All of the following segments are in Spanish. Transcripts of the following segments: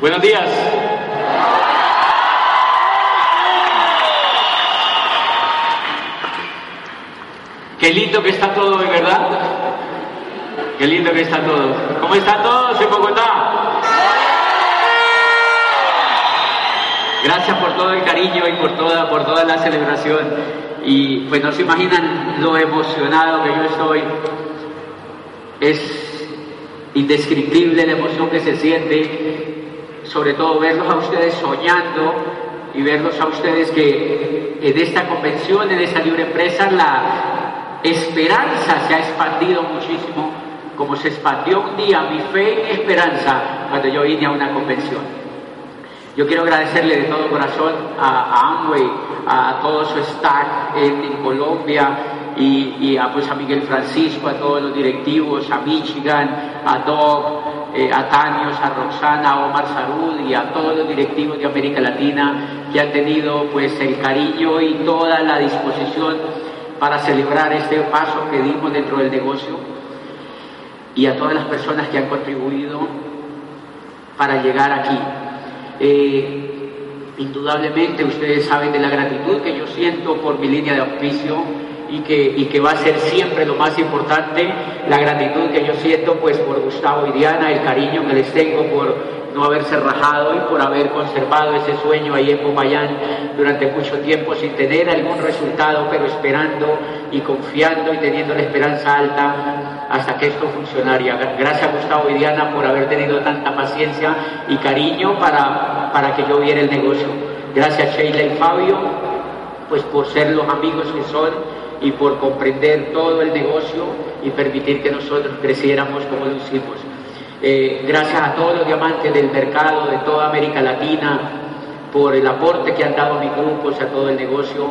Buenos días. Qué lindo que está todo hoy, ¿verdad? Qué lindo que está todo. ¿Cómo están todos en Bogotá? Gracias por todo el cariño y por toda, por toda la celebración. Y pues no se imaginan lo emocionado que yo estoy. Es indescriptible la emoción que se siente sobre todo verlos a ustedes soñando y verlos a ustedes que en esta convención, en esta libre empresa, la esperanza se ha expandido muchísimo, como se expandió un día mi fe y esperanza cuando yo vine a una convención. Yo quiero agradecerle de todo corazón a, Amway, a todo su staff en, Colombia y, a, pues, a Miguel Francisco, a todos los directivos, a Michigan, a Doc, eh, a Tanios, a Roxana, a Omar Sarud y a todos los directivos de América Latina que han tenido pues el cariño y toda la disposición para celebrar este paso que dimos dentro del negocio y a todas las personas que han contribuido para llegar aquí. Eh, indudablemente ustedes saben de la gratitud que yo siento por mi línea de auspicio y que, y que va a ser siempre lo más importante, la gratitud que yo siento pues por Gustavo y Diana, el cariño que les tengo por no haberse rajado y por haber conservado ese sueño ahí en Popayán durante mucho tiempo sin tener algún resultado, pero esperando y confiando y teniendo la esperanza alta hasta que esto funcionaría. Gracias Gustavo y Diana por haber tenido tanta paciencia y cariño para, para que yo viera el negocio. Gracias Sheila y Fabio, pues por ser los amigos que son y por comprender todo el negocio y permitir que nosotros creciéramos como lo hicimos. Eh, gracias a todos los diamantes del mercado de toda América Latina por el aporte que han dado a mi grupo, a todo el negocio.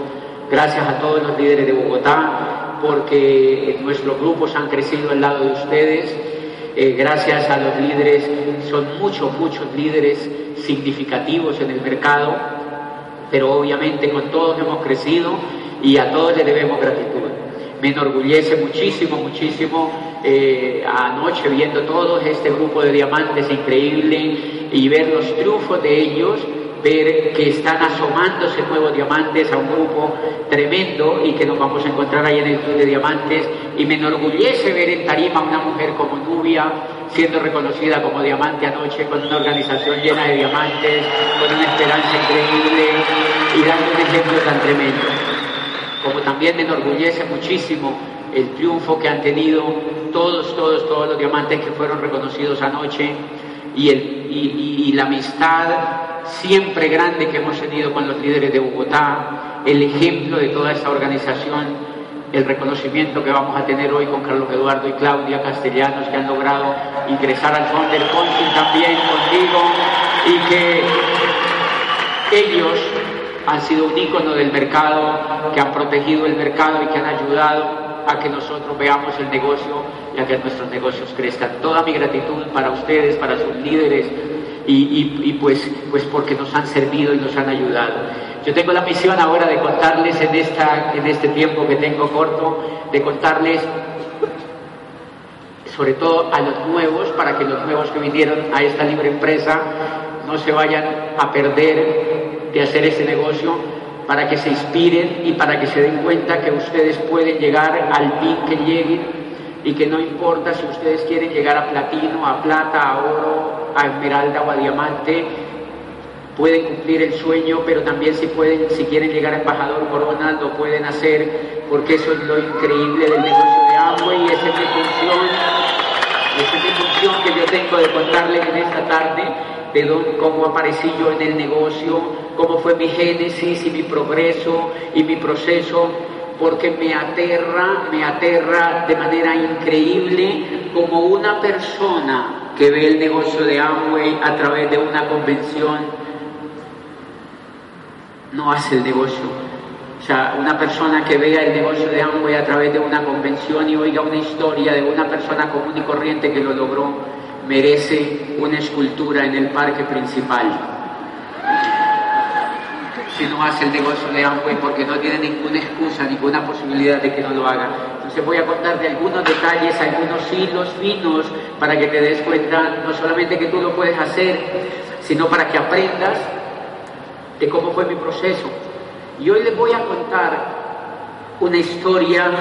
Gracias a todos los líderes de Bogotá porque nuestros grupos han crecido al lado de ustedes. Eh, gracias a los líderes, son muchos, muchos líderes significativos en el mercado, pero obviamente con todos hemos crecido y a todos le debemos gratitud. Me enorgullece muchísimo, muchísimo eh, anoche viendo todo este grupo de diamantes increíble y ver los triunfos de ellos, ver que están asomándose nuevos diamantes a un grupo tremendo y que nos vamos a encontrar ahí en el Club de Diamantes. Y me enorgullece ver en Tarima una mujer como Nubia siendo reconocida como diamante anoche con una organización llena de diamantes, con una esperanza increíble y dando un ejemplo tan tremendo como también me enorgullece muchísimo el triunfo que han tenido todos, todos, todos los diamantes que fueron reconocidos anoche y, el, y, la amistad siempre grande que hemos tenido con los líderes de Bogotá, el ejemplo de toda esta organización, el reconocimiento que vamos a tener hoy con Carlos Eduardo y Claudia Castellanos que han logrado ingresar al fondo del Cónsul también contigo y que ellos han sido un ícono del mercado, que han protegido el mercado y que han ayudado a que nosotros veamos el negocio y a que nuestros negocios crezcan. Toda mi gratitud para ustedes, para sus líderes y, pues, pues porque nos han servido y nos han ayudado. Yo tengo la misión ahora de contarles en, esta, en este tiempo que tengo corto, de contarles sobre todo a los nuevos, para que los nuevos que vinieron a esta libre empresa no se vayan a perder de hacer ese negocio para que se inspiren y para que se den cuenta que ustedes pueden llegar al PIN que lleguen y que no importa si ustedes quieren llegar a platino, a plata, a oro, a esmeralda o a diamante, pueden cumplir el sueño, pero también si pueden, si quieren llegar a embajador corona, lo pueden hacer, porque eso es lo increíble del negocio de Amway y esa es mi función, esa es mi función que yo tengo de contarles en esta tarde de dónde, cómo aparecí yo en el negocio, cómo fue mi génesis y mi progreso y mi proceso porque me aterra, me aterra de manera increíble como una persona que ve el negocio de Amway a través de una convención no hace el negocio. O sea, una persona que vea el negocio de Amway a través de una convención y oiga una historia de una persona común y corriente que lo logró, merece una escultura en el parque principal si no hace el negocio de Amway porque no tiene ninguna excusa, ninguna posibilidad de que no lo haga. Entonces voy a contarte algunos detalles, algunos hilos finos para que te des cuenta no solamente que tú lo puedes hacer, sino para que aprendas de cómo fue mi proceso. Y hoy les voy a contar una historia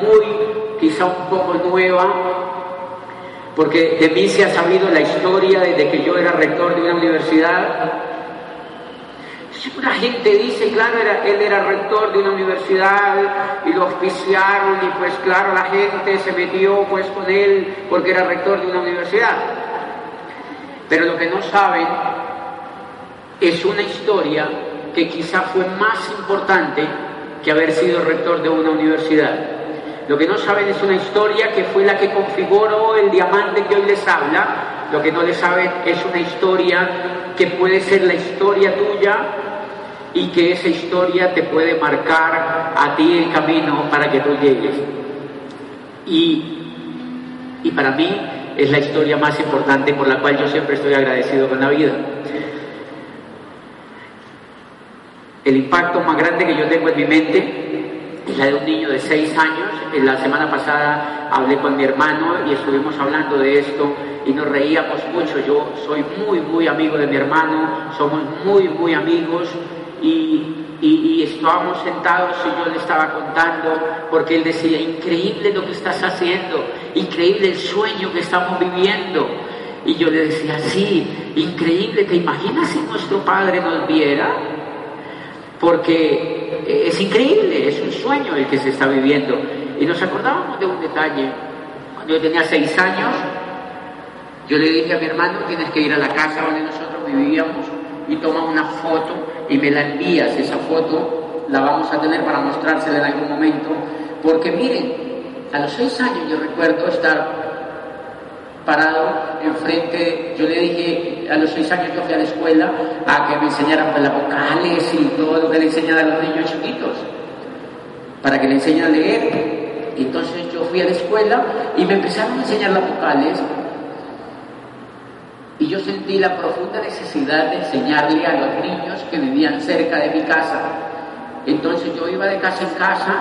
muy, quizá un poco nueva, porque de mí se ha sabido la historia desde que yo era rector de una universidad una gente dice, claro, él era rector de una universidad y lo auspiciaron y pues claro, la gente se metió pues con él porque era rector de una universidad. Pero lo que no saben es una historia que quizá fue más importante que haber sido rector de una universidad. Lo que no saben es una historia que fue la que configuró el diamante que hoy les habla. Lo que no les saben es una historia que puede ser la historia tuya y que esa historia te puede marcar a ti el camino para que tú llegues. Y, y para mí es la historia más importante por la cual yo siempre estoy agradecido con la vida. El impacto más grande que yo tengo en mi mente es la de un niño de seis años. En la semana pasada hablé con mi hermano y estuvimos hablando de esto y nos reíamos mucho. Yo soy muy, muy amigo de mi hermano, somos muy, muy amigos y, estábamos sentados y yo le estaba contando, porque él decía, increíble lo que estás haciendo, increíble el sueño que estamos viviendo. Y yo le decía, sí, increíble, ¿te imaginas si nuestro padre nos viera? Porque es increíble, es un sueño el que se está viviendo. Y nos acordábamos de un detalle. Cuando yo tenía seis años, yo le dije a mi hermano, tienes que ir a la casa donde nosotros vivíamos y toma una foto y me la envías, esa foto la vamos a tener para mostrársela en algún momento, porque miren, a los seis años yo recuerdo estar parado enfrente, yo le dije, a los seis años yo fui a la escuela a que me enseñaran pues, las vocales y todo lo que le enseñan a los niños chiquitos, para que le enseñen a leer. Entonces yo fui a la escuela y me empezaron a enseñar las vocales y yo sentí la profunda necesidad de enseñarle a los niños que vivían cerca de mi casa. Entonces yo iba de casa en casa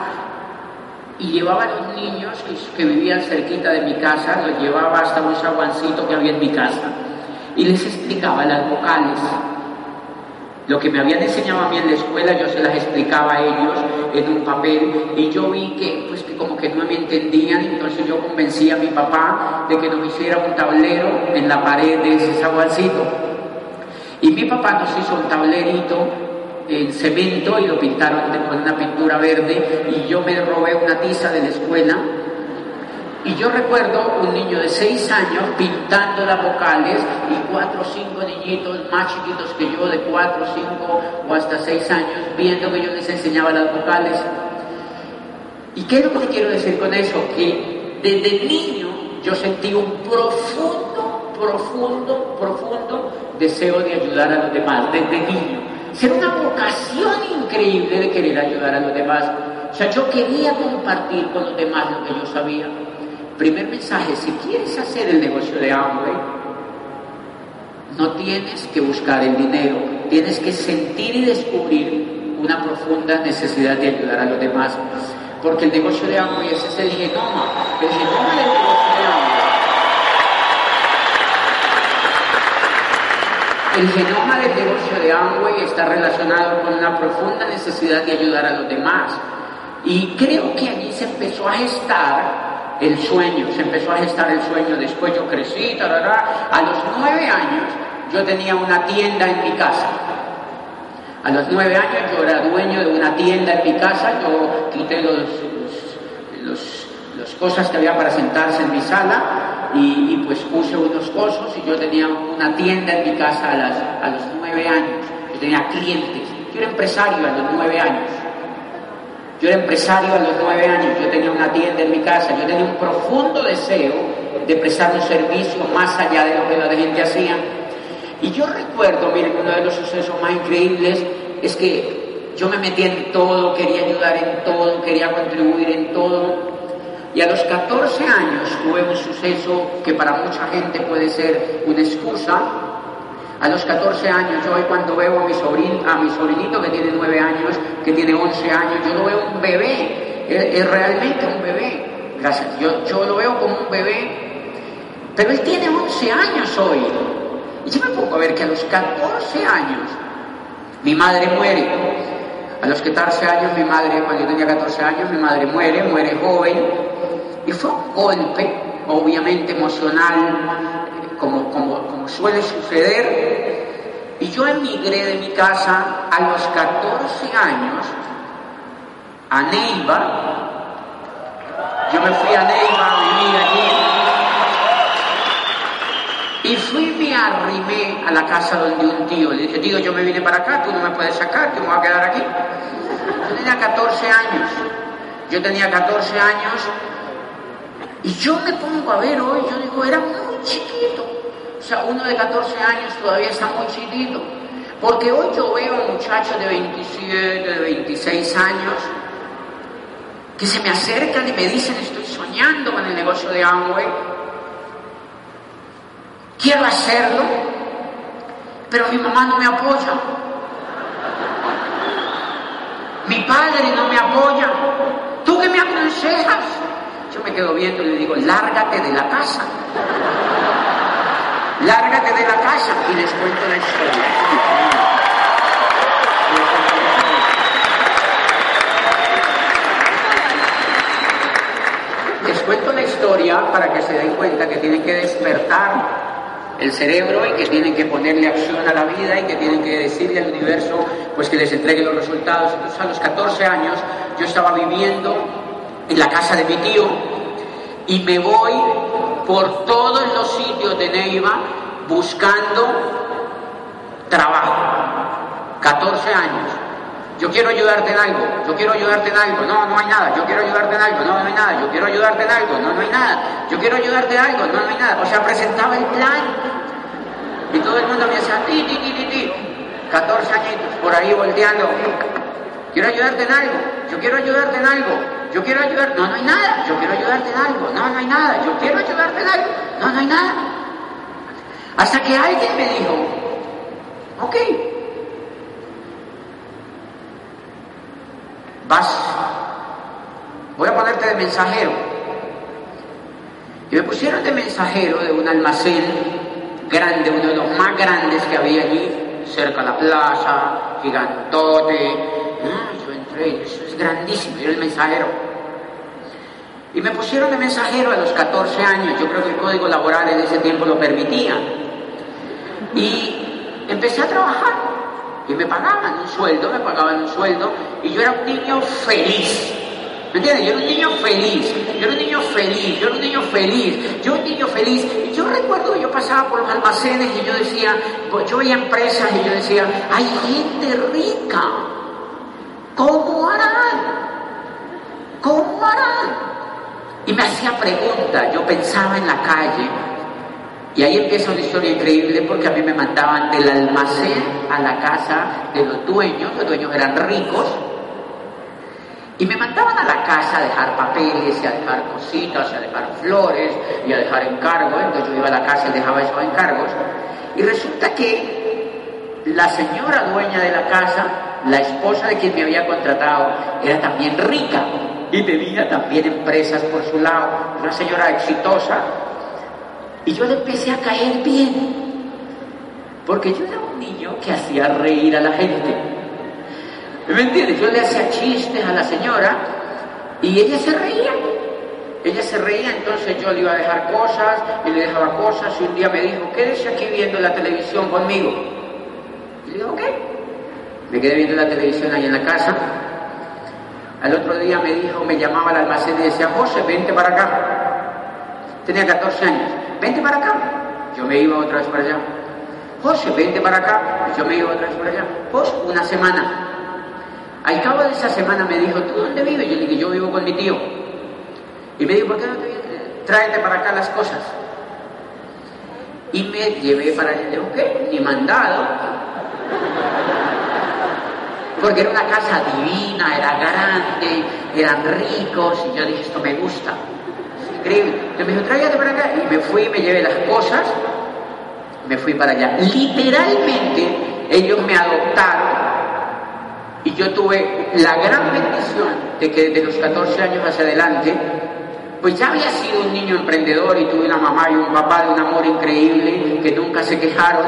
y llevaba a los niños que, vivían cerquita de mi casa, los llevaba hasta un saguancito que había en mi casa y les explicaba las vocales. Lo que me habían enseñado a mí en la escuela, yo se las explicaba a ellos en un papel y yo vi que, pues, que como que no me entendían, entonces yo convencí a mi papá de que nos hiciera un tablero en la pared de ese saguancito. Y mi papá nos hizo un tablerito en cemento y lo pintaron con una pintura verde y yo me robé una tiza de la escuela y yo recuerdo un niño de seis años pintando las vocales y cuatro o cinco niñitos más chiquitos que yo, de cuatro, cinco o hasta seis años, viendo que yo les enseñaba las vocales. ¿Y qué es lo que quiero decir con eso? Que desde niño yo sentí un profundo, profundo, profundo deseo de ayudar a los demás, desde niño. Ser una vocación increíble de querer ayudar a los demás. O sea, yo quería compartir con los demás lo que yo sabía. Primer mensaje, si quieres hacer el negocio de Amway, no tienes que buscar el dinero, tienes que sentir y descubrir una profunda necesidad de ayudar a los demás. Porque el negocio de Amway ese es el genoma, el genoma del negocio de Amway. El genoma del negocio de Amway está relacionado con una profunda necesidad de ayudar a los demás. Y creo que allí se empezó a gestar el sueño, se empezó a gestar el sueño, después yo crecí, a los nueve años yo tenía una tienda en mi casa. A los nueve años yo era dueño de una tienda en mi casa, yo quité los, los, cosas que había para sentarse en mi sala y, pues puse unos cosos y yo tenía una tienda en mi casa a, a los nueve años. Yo tenía clientes, yo era empresario a los nueve años. Yo era empresario a los nueve años, yo tenía una tienda en mi casa, yo tenía un profundo deseo de prestar un servicio más allá de lo que la gente hacía. Y yo recuerdo, miren, uno de los sucesos más increíbles es que yo me metí en todo, quería ayudar en todo, quería contribuir en todo. Y a los 14 años tuve un suceso que para mucha gente puede ser una excusa. A los 14 años, yo hoy cuando veo a mi, sobrino, sobrinito que tiene 9 años, que tiene 11 años, yo lo veo un bebé, es, realmente un bebé. Gracias, yo, yo lo veo como un bebé, pero él tiene 11 años hoy. Y yo me pongo a ver que a los 14 años mi madre muere. A los 14 años mi madre, cuando yo tenía 14 años, mi madre muere, muere joven. Y fue un golpe, obviamente emocional, como, como, como suele suceder. Y yo emigré de mi casa a los 14 años a Neiva. Yo me fui a Neiva a vivir allí. Y fui y me arrimé a la casa donde un tío. Le dije, tío, yo me vine para acá, tú no me puedes sacar, que me voy a quedar aquí. Yo tenía 14 años. Yo tenía 14 años y yo me pongo a ver hoy, yo digo, era muy chiquito. O sea, uno de 14 años todavía está muy chiquito. Porque hoy yo veo muchachos de 27, de 26 años que se me acercan y me dicen, estoy soñando con el negocio de Amway Quiero hacerlo, pero mi mamá no me apoya. Mi padre no me apoya. ¿Tú qué me aconsejas? Yo me quedo viendo y le digo, lárgate de la casa. Lárgate de la casa y les cuento la historia. Les cuento la historia para que se den cuenta que tienen que despertar el cerebro y que tienen que ponerle acción a la vida y que tienen que decirle al universo pues que les entregue los resultados. Entonces a los 14 años yo estaba viviendo en la casa de mi tío y me voy por todos los sitios de Neiva buscando trabajo. 14 años. Yo quiero ayudarte en algo, yo quiero ayudarte en algo, no, no hay nada, yo quiero ayudarte en algo, no, no hay nada, yo quiero ayudarte en algo, no, no hay nada, yo quiero ayudarte en algo, no, no hay nada. O sea, presentaba el plan y todo el mundo me decía, ti, ti, ti, ti, ti. 14 añitos, por ahí volteando. Quiero ayudarte en algo, yo quiero ayudarte en algo, yo quiero ayudar, no, no hay nada, yo quiero ayudarte en algo, no, no hay nada, yo quiero ayudarte en algo, no, no hay nada. Hasta que alguien me dijo, ok, vas, voy a ponerte de mensajero. Y me pusieron de mensajero de un almacén grande, uno de los más grandes que había allí, cerca de la plaza, gigantote. Ah, yo entré, eso es grandísimo, era el mensajero. Y me pusieron de mensajero a los 14 años, yo creo que el código laboral en ese tiempo lo permitía. Y empecé a trabajar y me pagaban un sueldo, me pagaban un sueldo y yo era un niño feliz. ¿Me entiendes? Yo era un niño feliz, yo era un niño feliz, yo era un niño feliz, yo era un niño feliz. Y yo recuerdo que yo pasaba por los almacenes y yo decía, yo veía empresas y yo decía, hay gente rica, ¿cómo harán? ¿Cómo harán? Y me hacía preguntas, yo pensaba en la calle, y ahí empieza una historia increíble porque a mí me mandaban del almacén a la casa de los dueños, los dueños eran ricos, y me mandaban a la casa a dejar papeles y a dejar cositas, y a dejar flores y a dejar encargos. Entonces yo iba a la casa y dejaba esos encargos. Y resulta que la señora dueña de la casa, la esposa de quien me había contratado, era también rica y tenía también empresas por su lado. Una señora exitosa. Y yo le empecé a caer bien. Porque yo era un niño que hacía reír a la gente. ¿Me entiendes? Yo le hacía chistes a la señora y ella se reía. Ella se reía, entonces yo le iba a dejar cosas y le dejaba cosas y un día me dijo, quédese aquí viendo la televisión conmigo. Y le digo, ¿qué? Me quedé viendo la televisión ahí en la casa. Al otro día me dijo, me llamaba al almacén y decía, José, vente para acá. Tenía 14 años, vente para acá. Yo me iba otra vez para allá. José, vente para acá. Yo me iba otra vez para allá. José, una semana. Al cabo de esa semana me dijo, ¿tú dónde vives? Yo le dije, yo vivo con mi tío. Y me dijo, ¿por qué no te vienes? Tráete para acá las cosas. Y me llevé para allá. ¿qué? Ni mandado. Porque era una casa divina, era grande, eran ricos, y yo dije, esto me gusta. increíble. Entonces me dijo, tráete para acá. Y me fui, me llevé las cosas, me fui para allá. Literalmente, ellos me adoptaron y yo tuve la gran bendición de que desde los 14 años hacia adelante, pues ya había sido un niño emprendedor y tuve una mamá y un papá de un amor increíble que nunca se quejaron.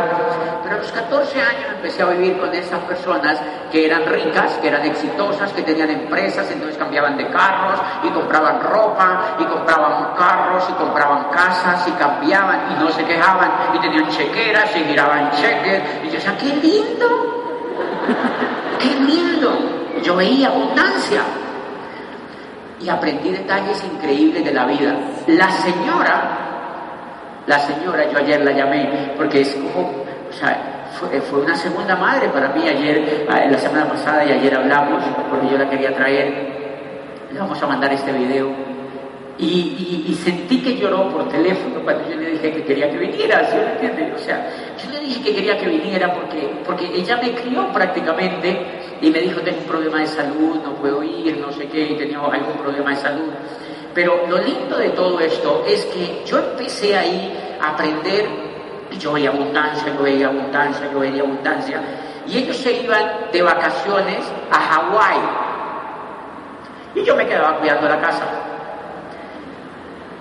Pero a los 14 años empecé a vivir con esas personas que eran ricas, que eran exitosas, que tenían empresas, entonces cambiaban de carros y compraban ropa y compraban carros y compraban casas y cambiaban y no se quejaban y tenían chequeras y giraban cheques. Y yo decía, qué lindo, ¡Qué lindo! Yo veía abundancia y aprendí detalles increíbles de la vida. La señora, la señora, yo ayer la llamé porque es como, fue, fue, una segunda madre para mí ayer, ah, la semana pasada y ayer hablamos porque yo la quería traer. Le vamos a mandar este video y, sentí que lloró por teléfono cuando yo le dije que quería que viniera, ¿sí me entiende? O sea, yo le dije que quería que viniera porque, porque ella me crió prácticamente y me dijo, tengo un problema de salud, no puedo ir, no sé qué, y tenía algún problema de salud. Pero lo lindo de todo esto es que yo empecé ahí a aprender, y yo veía abundancia, yo veía abundancia, yo veía abundancia, y ellos se iban de vacaciones a Hawái. Y yo me quedaba cuidando la casa.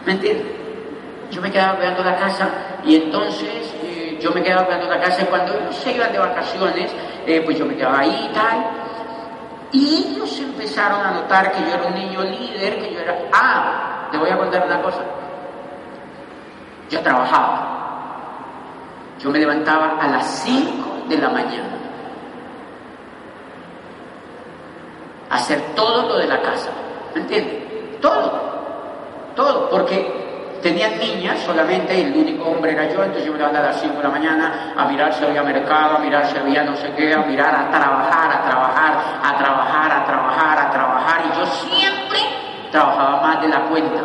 ¿Me entiendes? Yo me quedaba cuidando la casa y entonces eh, yo me quedaba cuidando la casa y cuando ellos se iban de vacaciones, eh, pues yo me quedaba ahí y tal. Y ellos empezaron a notar que yo era un niño líder, que yo era... Ah, te voy a contar una cosa. Yo trabajaba. Yo me levantaba a las 5 de la mañana. A hacer todo lo de la casa. ¿Me entiendes? Todo todo, porque tenían niñas solamente, y el único hombre era yo, entonces yo me levantaba a las 5 de la mañana a mirar si había mercado, a mirar si había no sé qué, a mirar, a trabajar, a trabajar, a trabajar, a trabajar, a trabajar, y yo siempre trabajaba más de la cuenta.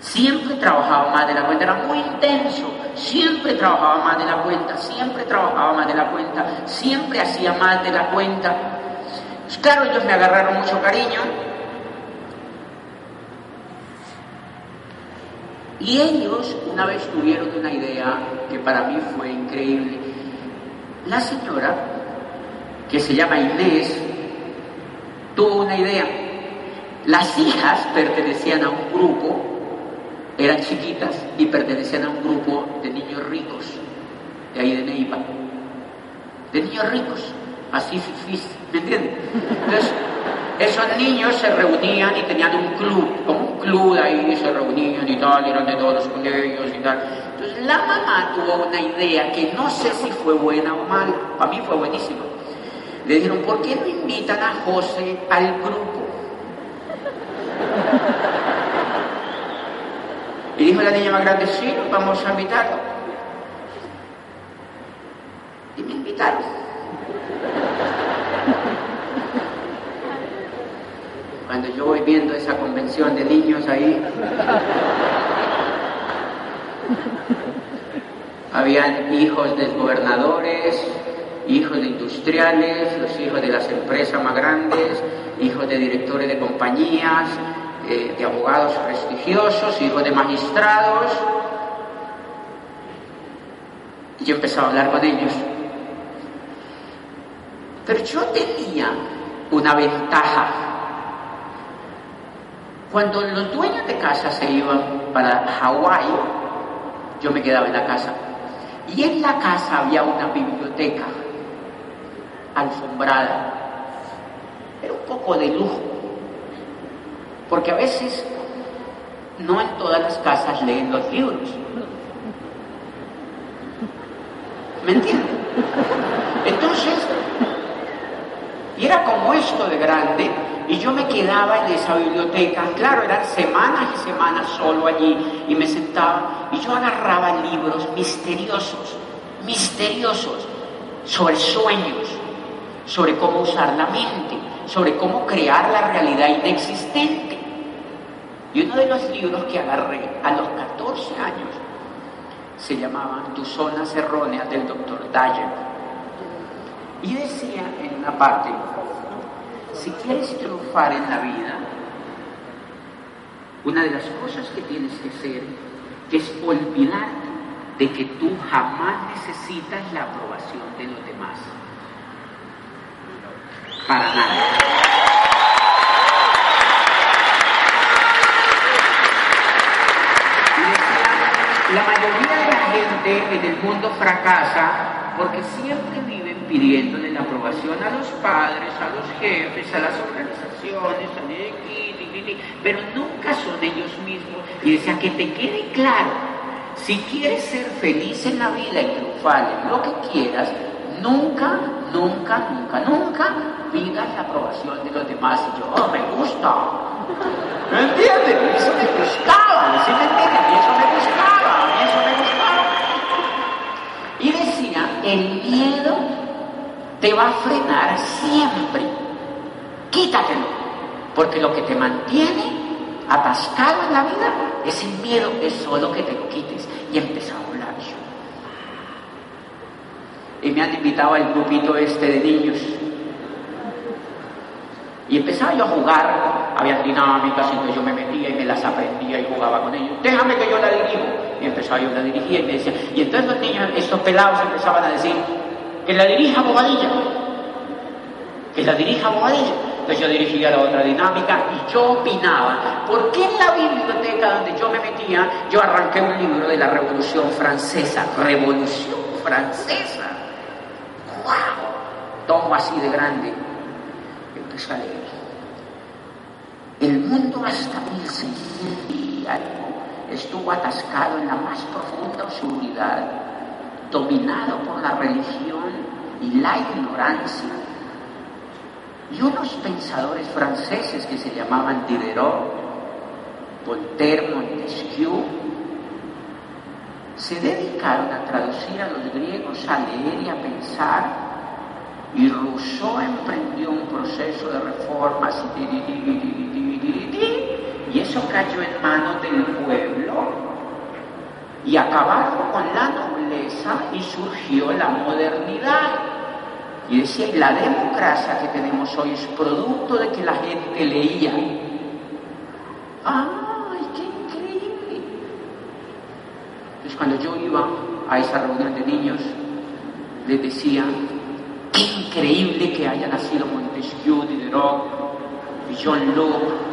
Siempre trabajaba más de la cuenta, era muy intenso, siempre trabajaba más de la cuenta, siempre trabajaba más de la cuenta, siempre hacía más de la cuenta. Claro, ellos me agarraron mucho cariño, Y ellos una vez tuvieron una idea que para mí fue increíble. La señora, que se llama Inés, tuvo una idea. Las hijas pertenecían a un grupo, eran chiquitas y pertenecían a un grupo de niños ricos, de ahí de Neiva. De niños ricos, así, ¿me entiendes? Entonces, esos niños se reunían y tenían un club, club ahí, se reunían y tal, y eran de todos con ellos y tal. Entonces la mamá tuvo una idea que no sé si fue buena o mala, para mí fue buenísima. Le dijeron, ¿por qué no invitan a José al grupo? Y dijo la niña más grande, sí, vamos a invitarlo. Y me invitaron. Cuando yo voy viendo esa convención de niños ahí, habían hijos de gobernadores, hijos de industriales, los hijos de las empresas más grandes, hijos de directores de compañías, eh, de abogados prestigiosos, hijos de magistrados. Y yo empezaba a hablar con ellos. Pero yo tenía una ventaja cuando los dueños de casa se iban para Hawái, yo me quedaba en la casa. Y en la casa había una biblioteca alfombrada. Era un poco de lujo. Porque a veces no en todas las casas leen los libros. ¿Me entienden? Entonces, y era como esto de grande, y yo me quedaba en esa biblioteca, claro, eran semanas y semanas solo allí, y me sentaba y yo agarraba libros misteriosos, misteriosos, sobre sueños, sobre cómo usar la mente, sobre cómo crear la realidad inexistente. Y uno de los libros que agarré a los 14 años se llamaba Tus zonas erróneas del doctor Dyer. Y decía en una parte, si quieres triunfar en la vida, una de las cosas que tienes que hacer es olvidarte de que tú jamás necesitas la aprobación de los demás. Para nada. La mayoría de la gente en el mundo fracasa porque siempre viven pidiéndole la aprobación a los padres, a los jefes, a las organizaciones, a pero nunca son ellos mismos. Y decía que te quede claro, si quieres ser feliz en la vida y triunfar en lo que quieras, nunca, nunca, nunca, nunca pidas la aprobación de los demás. Y yo, oh, me gusta. ¿Me entienden? Eso me gustaba, ¿sí me entienden? Y eso me gustaba, y eso me gustaba. Y decía, el miedo te va a frenar siempre. Quítatelo. Porque lo que te mantiene atascado en la vida es el miedo, es solo que te lo quites. Y empezó a hablar yo. Y me han invitado al grupito este de niños. Y empezaba yo a jugar, había dinámicas, entonces yo me metía y me las aprendía y jugaba con ellos. Déjame que yo la dirijo. Y empezaba yo a dirigir y me decía, y entonces los niños, estos pelados empezaban a decir, que la dirija Bobadilla, que la dirija Bobadilla. Entonces yo dirigía la otra dinámica y yo opinaba, ¿por qué en la biblioteca donde yo me metía, yo arranqué un libro de la Revolución Francesa? Revolución Francesa. ¡Wow! Tomo así de grande. Empecé a leer. El mundo hasta 1600 y algo estuvo atascado en la más profunda oscuridad, dominado por la religión y la ignorancia y unos pensadores franceses que se llamaban Diderot, Voltaire, Montesquieu, se dedicaron a traducir a los griegos, a leer y a pensar, y Rousseau emprendió un proceso de reformas y eso cayó en manos del pueblo y acabaron con la nobleza y surgió la modernidad. Y decía, y la democracia que tenemos hoy es producto de que la gente leía. ¡Ay, qué increíble! Entonces cuando yo iba a esa reunión de niños, les decía, qué increíble que haya nacido Montesquieu, Diderot John Locke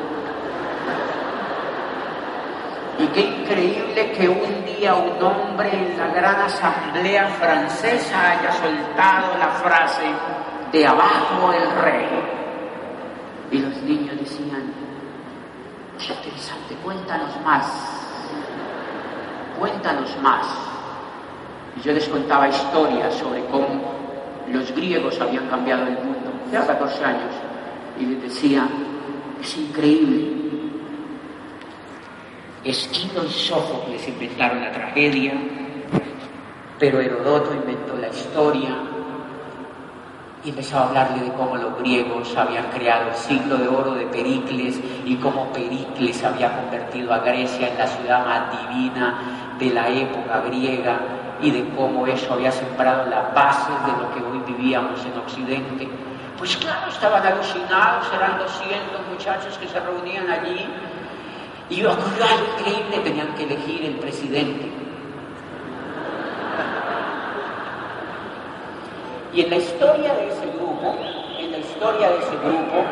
y qué increíble que un día un hombre en la gran asamblea francesa haya soltado la frase de abajo el rey. Y los niños decían, qué interesante, cuéntanos más, cuéntanos más. Y yo les contaba historias sobre cómo los griegos habían cambiado el mundo, ya 14 años, y les decía, es increíble Esquilo y Sófocles inventaron la tragedia, pero Herodoto inventó la historia y empezó a hablarle de cómo los griegos habían creado el siglo de oro de Pericles y cómo Pericles había convertido a Grecia en la ciudad más divina de la época griega y de cómo eso había sembrado las bases de lo que hoy vivíamos en Occidente. Pues claro, estaban alucinados, eran 200 muchachos que se reunían allí y ocurrió algo increíble, tenían que elegir el presidente. Y en la historia de ese grupo, en la historia de ese grupo,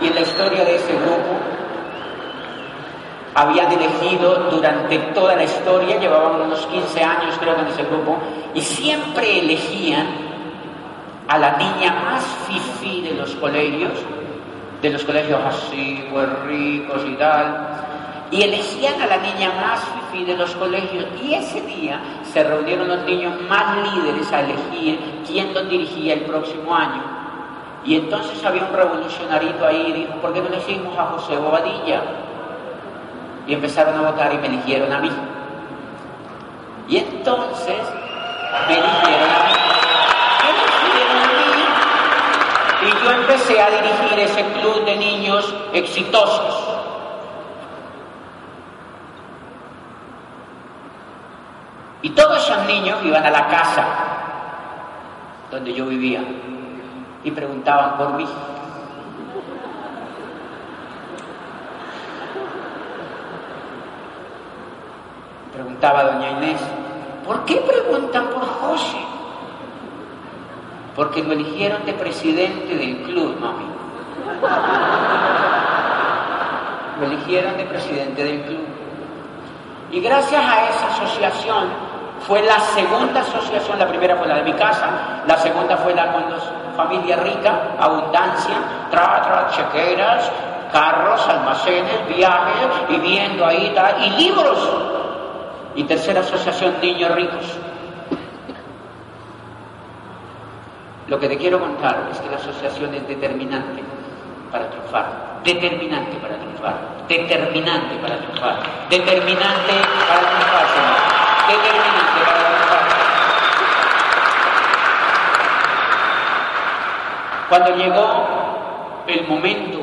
y en la historia de ese grupo, habían elegido durante toda la historia, llevaban unos 15 años creo en ese grupo, y siempre elegían a la niña más fifí de los colegios, de los colegios así, pues ricos y tal, y elegían a la niña más fifí de los colegios, y ese día se reunieron los niños más líderes a elegir quién los dirigía el próximo año. Y entonces había un revolucionarito ahí y dijo, ¿por qué no elegimos a José Bobadilla? Y empezaron a votar y me eligieron a mí. Y entonces me eligieron a mí. Me eligieron a mí. Y yo empecé a dirigir ese club de niños exitosos. Y todos esos niños iban a la casa donde yo vivía y preguntaban por mí. Preguntaba doña Inés, ¿por qué preguntan por José? Porque lo eligieron de presidente del club, mami. Lo eligieron de presidente del club. Y gracias a esa asociación, fue la segunda asociación, la primera fue la de mi casa, la segunda fue la con los familia rica, abundancia, tra, tra, chequeras, carros, almacenes, viajes, viviendo ahí, y libros. Y tercera asociación, niños ricos. Lo que te quiero contar es que la asociación es determinante para triunfar, determinante para triunfar, determinante para triunfar, determinante para triunfar, Señor, determinante para triunfar. Cuando llegó el momento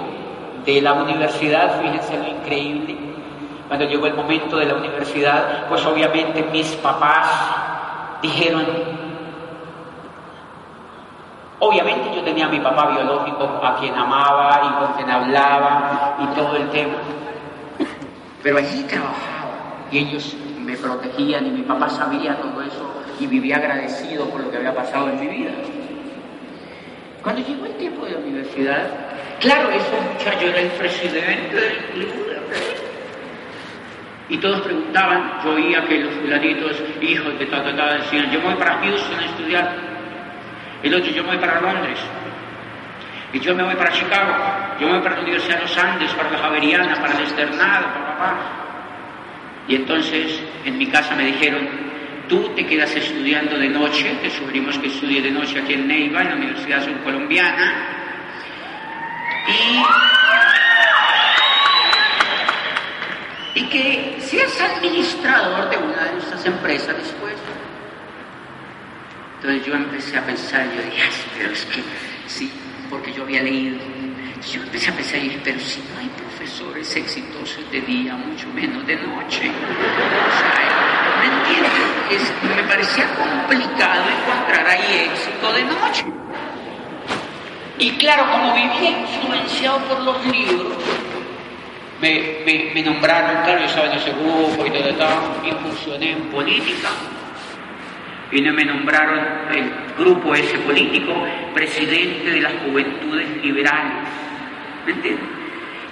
de la universidad, fíjense lo increíble, cuando llegó el momento de la universidad, pues obviamente mis papás dijeron, obviamente yo tenía a mi papá biológico a quien amaba y con quien hablaba y todo el tema, pero allí trabajaba y ellos me protegían y mi papá sabía todo eso y vivía agradecido por lo que había pasado en mi vida. Cuando llegó el tiempo de la universidad, claro, ese muchacho era el presidente del club y todos preguntaban, yo oía que los fulanitos, hijos de tal, tal, decían, yo voy para Houston a estudiar. El otro, yo voy para Londres. Y yo me voy para Chicago. Yo me voy para la Universidad de los Andes, para la Javeriana, para el Externado, para papá. Y entonces en mi casa me dijeron, tú te quedas estudiando de noche, te sugerimos que estudie de noche aquí en Neiva, en la Universidad Surcolombiana. Y y que seas administrador de una de nuestras empresas después. Entonces yo empecé a pensar, yo dije, pero es que sí, porque yo había leído. Yo empecé a pensar y dije, pero si no hay profesores exitosos de día, mucho menos de noche. O sea, ¿me entiendes? me parecía complicado encontrar ahí éxito de noche. Y claro, como vivía influenciado por los libros, me, nombraron, claro, yo estaba en ese grupo y todo, incursioné en política. Y me nombraron el grupo ese político presidente de las juventudes liberales. ¿Me entiendes?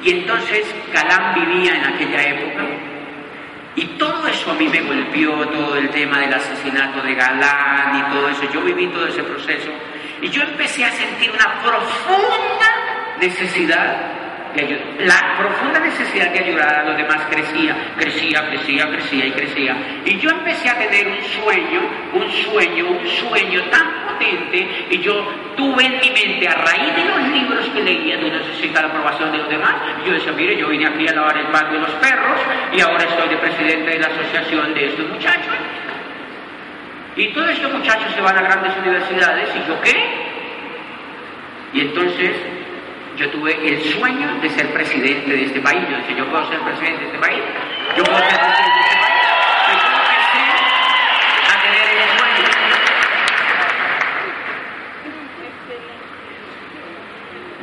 Y entonces Calán vivía en aquella época y todo eso a mí me golpeó, todo el tema del asesinato de Galán y todo eso. Yo viví todo ese proceso y yo empecé a sentir una profunda necesidad la profunda necesidad de ayudar a los demás crecía, crecía, crecía, crecía y crecía. Y yo empecé a tener un sueño, un sueño, un sueño tan potente, y yo tuve en mi mente, a raíz de los libros que leía, de necesita la aprobación de los demás, yo decía, mire, yo vine aquí a lavar el pan de los perros, y ahora estoy de presidente de la asociación de estos muchachos. Y todos estos muchachos se van a grandes universidades, ¿y yo qué? Y entonces yo tuve el sueño de ser presidente de este país. Yo dije, yo puedo ser presidente de este país. Yo puedo ser presidente de este país.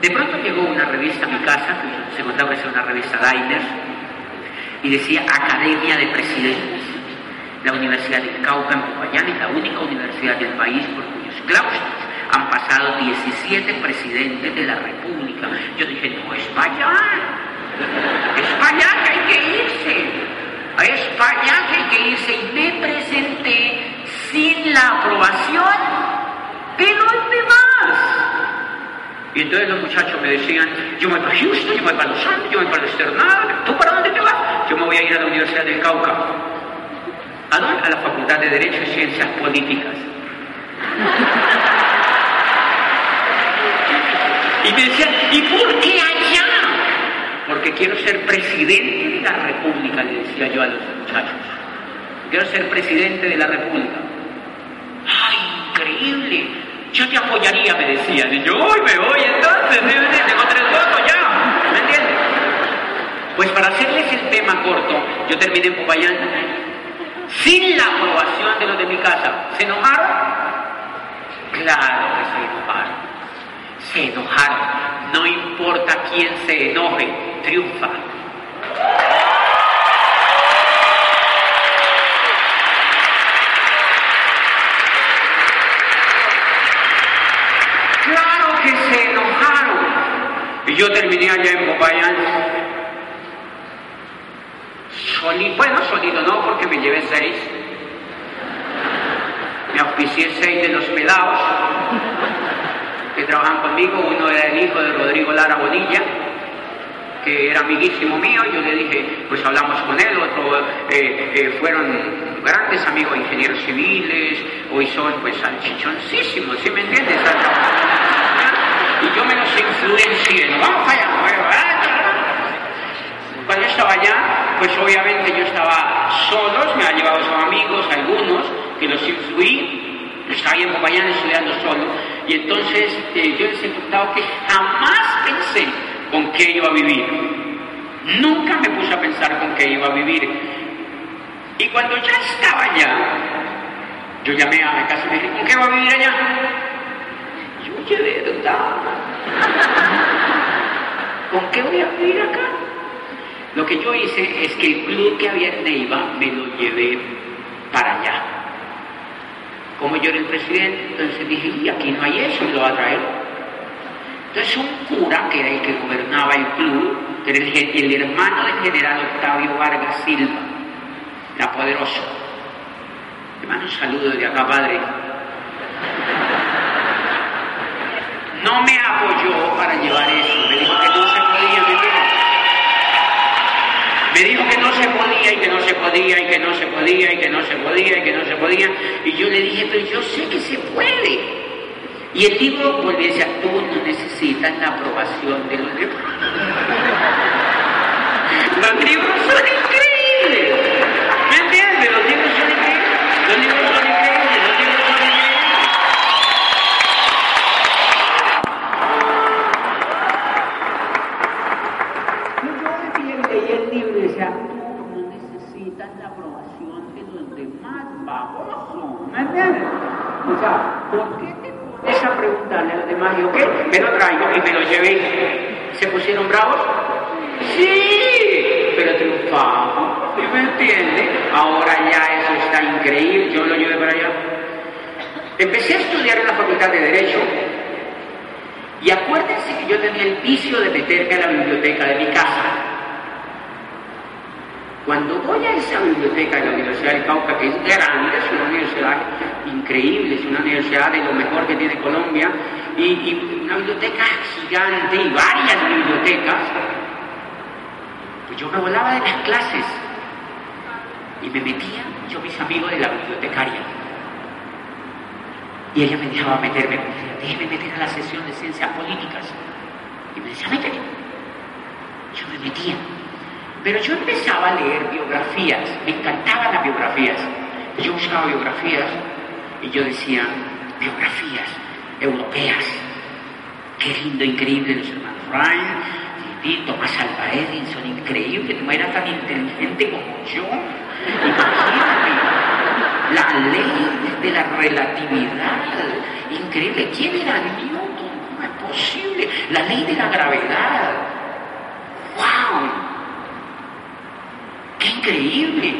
De pronto llegó una revista a mi casa, que se contaba que era una revista Diners, y decía Academia de Presidentes. La Universidad de Cauca en Popayán es la única universidad del país por cuyos claustros han pasado 17 presidentes de la República. Yo dije, no, es para allá. Es para allá que hay que irse. Es para allá que hay que irse. Y me presenté sin la aprobación de los demás. Y entonces los muchachos me decían, yo me voy para Houston, yo me voy para Los Andes, yo me voy para el Externado, ¿tú para dónde te vas? Yo me voy a ir a la Universidad del Cauca. ¿A dónde? A la Facultad de Derecho y Ciencias Políticas. Y me decían, ¿y por qué allá? Porque quiero ser presidente de la República, le decía yo a los muchachos. quiero ser presidente de la República. ¡Ay, increíble! Yo te apoyaría, me decían. Y yo, ¡ay, me voy entonces! Tengo tres votos ya, ¿me entiendes? Pues para hacerles el tema corto, yo terminé en Popayán sin la aprobación de los de mi casa. ¿Se enojaron? Claro que se enojaron. Se enojaron. No importa quién se enoje, triunfa. Claro que se enojaron. Y yo terminé allá en Popayán. Solito, bueno, solito no, porque me llevé seis. Me auspicié seis de los pelados que trabajan conmigo. Uno era el hijo de Rodrigo Lara Bonilla, que era amiguísimo mío. Yo le dije, pues hablamos con él. Otro eh, eh, fueron grandes amigos, ingenieros civiles. Hoy son, pues, salchichoncísimos, ¿sí me entiendes? Y yo me los influencié. Vamos allá, cuando yo estaba allá, pues obviamente yo estaba solos, me ha llevado sus amigos, algunos, que los influí, estaba ahí en Popayán estudiando solo, y entonces eh, yo les he contado que jamás pensé con qué iba a vivir. Nunca me puse a pensar con qué iba a vivir. Y cuando ya estaba allá, yo llamé a mi casa y me dije, ¿con qué va a vivir allá? Yo, de verdad. ¿Con qué voy a vivir acá? Lo que yo hice es que el club que había en Neiva me lo llevé para allá. Como yo era el presidente, entonces dije, y aquí no hay eso, y lo va a traer. Entonces un cura, que era el que gobernaba el club, que era el, hermano del general Octavio Vargas Silva, era poderoso. Hermano, un saludo desde acá, padre. No me apoyó para llevar eso, me dijo que no se podía, me me dijo que no se podía y que no se podía y que no se podía y que no se podía y que no se podía. Y yo le dije, pero yo sé que se puede. Y el libro volvió a decir, tú no necesitas la aprobación de los libros. los libros son increíbles. ¿Me entiendes? Los libros son increíbles. Los libros son increíbles. Los libros son increíbles. Yo leí el libro y decía, tú no necesitas la aprobación de los demás, baboso. ¿Me entiendes? O sea, ¿por qué te pones a preguntarle a los demás? Yo, ¿qué? Me lo traigo y me lo llevé. ¿Se pusieron bravos? Sí, pero triunfamos. ¿Sí me entiende? Ahora ya eso está increíble. Yo lo llevé para allá. Empecé a estudiar en la Facultad de Derecho y acuérdense que yo tenía el vicio de meterme a la biblioteca de mi casa. Cuando voy a esa biblioteca de la Universidad del Cauca, que es grande, es una universidad increíble, es una universidad de lo mejor que tiene Colombia, y, una biblioteca gigante y varias bibliotecas, pues yo me volaba de las clases y me metía, yo mis amigos de la bibliotecaria. Y ella me dejaba meterme, me decía, déjeme meter a la sesión de ciencias políticas. Y me decía, métete. Yo me metía. Pero yo empezaba a leer biografías, me encantaban las biografías. Yo buscaba biografías y yo decía, biografías europeas. Qué lindo, increíble los hermanos Ryan, Tomás Alva Edison, increíble, no era tan inteligente como yo. Imagínate, la ley de la relatividad, increíble. ¿Quién era Newton? ¿Cómo es posible? La ley de la gravedad. ¡Wow! ¡Qué increíble!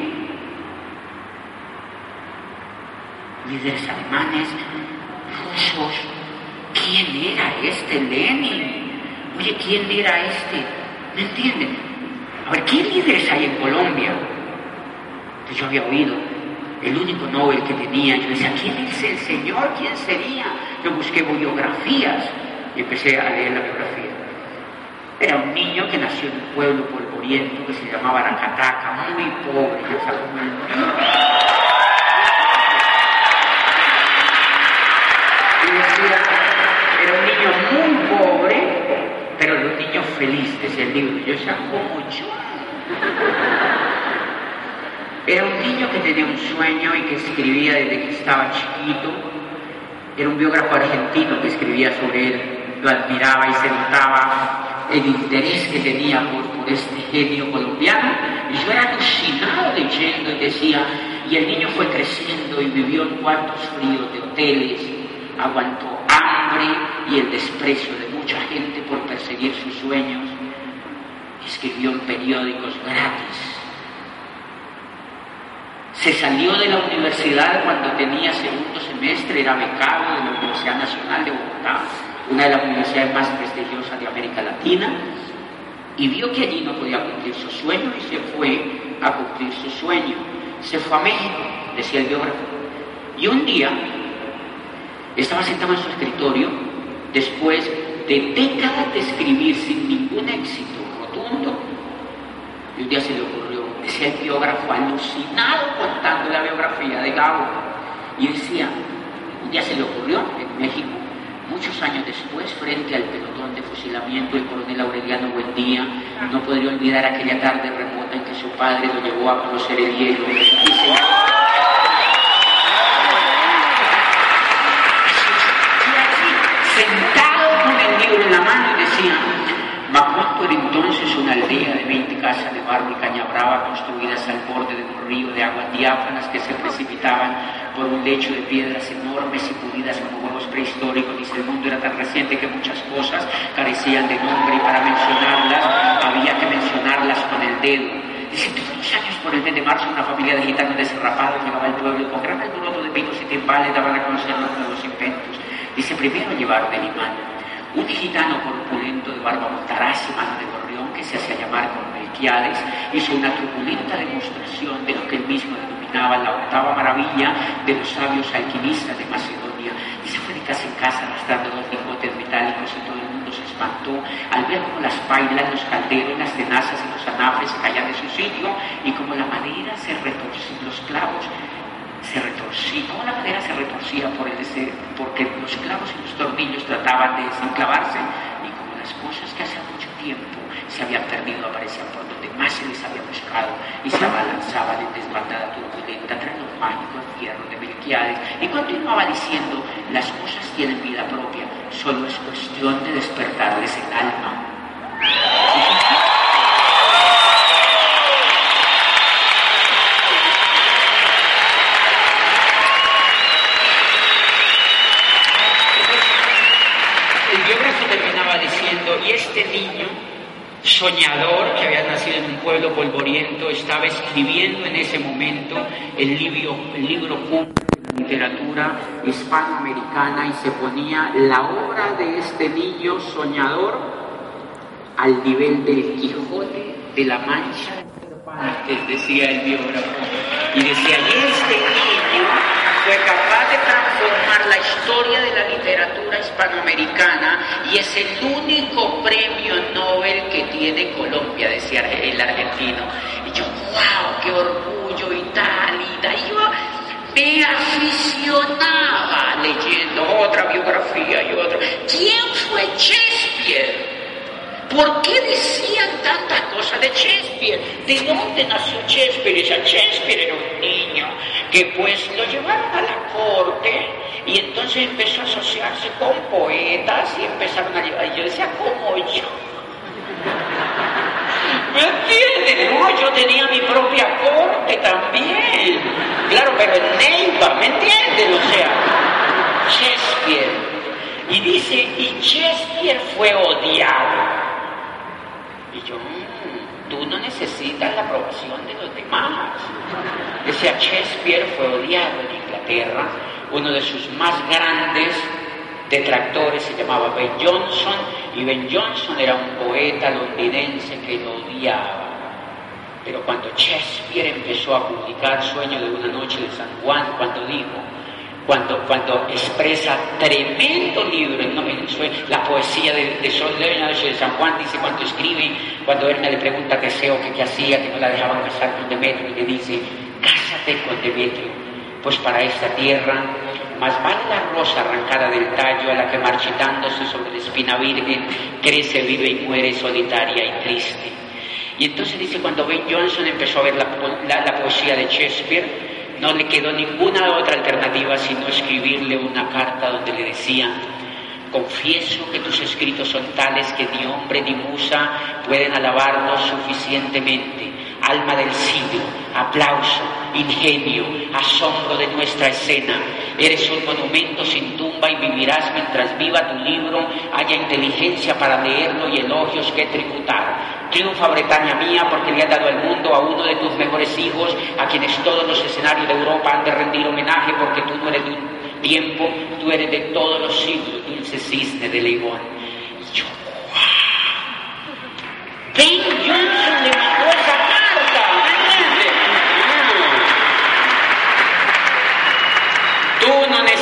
Líderes alemanes, rusos. ¿Quién era este Lenin? Oye, ¿quién era este? ¿Me entienden? A ver, ¿qué líderes hay en Colombia? Entonces yo había oído el único Nobel que tenía. Yo decía, ¿quién es el Señor? ¿Quién sería? Yo busqué biografías y empecé a leer la biografía. Era un niño que nació en un pueblo polvoriento que se llamaba Aracataca, muy pobre, ya sabes, niño. Y decía, era un niño muy pobre, pero era un niño feliz, decía el libro. Yo decía, yo. Era un niño que tenía un sueño y que escribía desde que estaba chiquito. Era un biógrafo argentino que escribía sobre él. Lo admiraba y se notaba el interés que tenía por, este genio colombiano. Y yo era alucinado leyendo y decía, y el niño fue creciendo y vivió en cuartos fríos de hoteles, aguantó hambre y el desprecio de mucha gente por perseguir sus sueños. Escribió en periódicos gratis. Se salió de la universidad cuando tenía segundo semestre, era becado de la Universidad Nacional de Bogotá, una de las universidades más prestigiosas de América Latina, y vio que allí no podía cumplir su sueño y se fue a cumplir su sueño se fue a México, decía el biógrafo. Y un día estaba sentado en su escritorio después de décadas de escribir sin ningún éxito rotundo. Y un día se le ocurrió, decía el biógrafo, alucinado contando la biografía de Gabo. Y decía, un día se le ocurrió en México, muchos años después, frente al pelotón de fusilamiento, el coronel Aureliano Buendía no podría olvidar aquella tarde remota en que su padre lo llevó a conocer el hielo. Y se... sentado con el libro en la mano y decía, Macondo era entonces una aldea de 20 casas de barro y caña brava construidas al borde de un río de aguas diáfanas que se precipitaban por un lecho de piedras enormes y pulidas como huevos prehistóricos. Dice, el mundo era tan reciente que muchas cosas carecían de nombre y para mencionarlas había que mencionarlas con el dedo. Dice, todos los años por el mes de marzo una familia de gitanos desarrapados llegaba al pueblo y con gran alboroto de picos y timbales daban a conocer los nuevos inventos. Dice, primero llevaron el imán. Un gitano corpulento de barba montaraz y mano de que se hacía llamar con Melquiades hizo una truculenta demostración de lo que él mismo la octava maravilla de los sabios alquimistas de Macedonia. Y se fue de casa en casa arrastrando dos lingotes metálicos y todo el mundo se espantó al ver cómo las pailas, los calderos, las tenazas y los anafres caían de su sitio y como la madera se retorcía, los clavos se retorcía, como la madera se retorcía por el porque los clavos y los tornillos trataban de desenclavarse como las cosas que hace mucho tiempo se habían perdido aparecían por donde más se les había buscado y se abalanzaban en desbandada turbulenta tras los mágicos fierros de Melquiades y continuaba diciendo, las cosas tienen vida propia, solo es cuestión de despertarles el alma. Este niño soñador que había nacido en un pueblo polvoriento, estaba escribiendo en ese momento el libro, el libro de la literatura hispanoamericana y se ponía la obra de este niño soñador al nivel del Quijote de la Mancha de decía el biógrafo. Y decía, y este niño fue capaz de transformar la historia de la literatura hispanoamericana y es el único premio Nobel que tiene Colombia, decía el argentino. Y yo, wow, qué orgullo y tal, y tal. Y yo me aficionaba leyendo otra biografía y otra. ¿Quién fue Shakespeare? ¿Por qué decían tantas cosas de Shakespeare? ¿De dónde nació Shakespeare? Decía, Shakespeare era un niño que pues lo llevaron a la corte y entonces empezó a asociarse con poetas y empezaron a llevar. Y yo decía, ¿cómo yo? ¿Me entiendes? No, yo tenía mi propia corte también. Claro, pero en Neiva, ¿me entiendes? O sea, Shakespeare. Y dice, y Shakespeare fue odiado. Y yo, tú no necesitas la aprobación de los demás. Ese Shakespeare fue odiado en Inglaterra, uno de sus más grandes detractores se llamaba Ben Jonson, y Ben Jonson era un poeta londinense que lo odiaba. Pero cuando Shakespeare empezó a publicar Sueño de una noche de San Juan, cuando dijo, cuando, cuando expresa tremendo libro, en, la poesía de, de Sol de de San Juan, dice cuando escribe, cuando Erna le pregunta qué o qué, hacía, que no la dejaban casar con Demetrio, y le dice, cásate con Demetrio, pues para esta tierra más vale la rosa arrancada del tallo a la que marchitándose sobre la espina virgen crece, vive y muere solitaria y triste. Y entonces dice, cuando Ben Johnson empezó a ver la, poesía de Shakespeare, no le quedó ninguna otra alternativa sino escribirle una carta donde le decía, confieso que tus escritos son tales que ni hombre ni musa pueden alabarnos suficientemente. Alma del siglo, aplauso, ingenio, asombro de nuestra escena. Eres un monumento sin tumba y vivirás mientras viva tu libro, haya inteligencia para leerlo y elogios que tributar. Triunfa Bretaña mía porque le ha dado al mundo a uno de tus mejores hijos, a quienes todos los escenarios de Europa han de rendir homenaje porque tú no eres de un tiempo, tú eres de todos los siglos, dulce cisne de León. Y yo, Ben Johnson le mandó esa Tú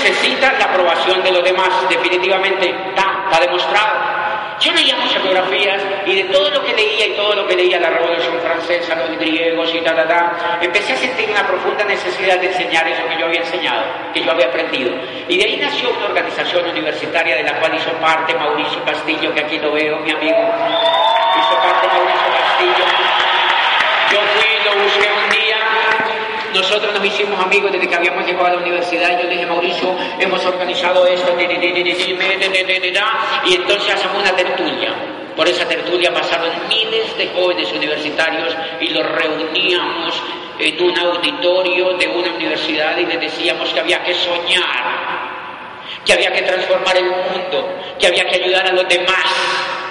no necesitas la aprobación de los demás, definitivamente está, está demostrado. Yo leía muchas biografías y de todo lo que leía y todo lo que leía la Revolución Francesa, los griegos y tal, tal, tal, empecé a sentir una profunda necesidad de enseñar eso que yo había enseñado, que yo había aprendido. Y de ahí nació una organización universitaria de la cual hizo parte Mauricio Castillo, que aquí lo veo, mi amigo. Hizo parte Mauricio Castillo. Yo fui, lo busqué un día, nosotros nos hicimos amigos desde que habíamos llegado a la universidad. Yo dije, Mauricio, hemos organizado esto, y entonces hacemos una tertulia. Por esa tertulia pasaron miles de jóvenes universitarios y los reuníamos en un auditorio de una universidad y les decíamos que había que soñar, que había que transformar el mundo, que había que ayudar a los demás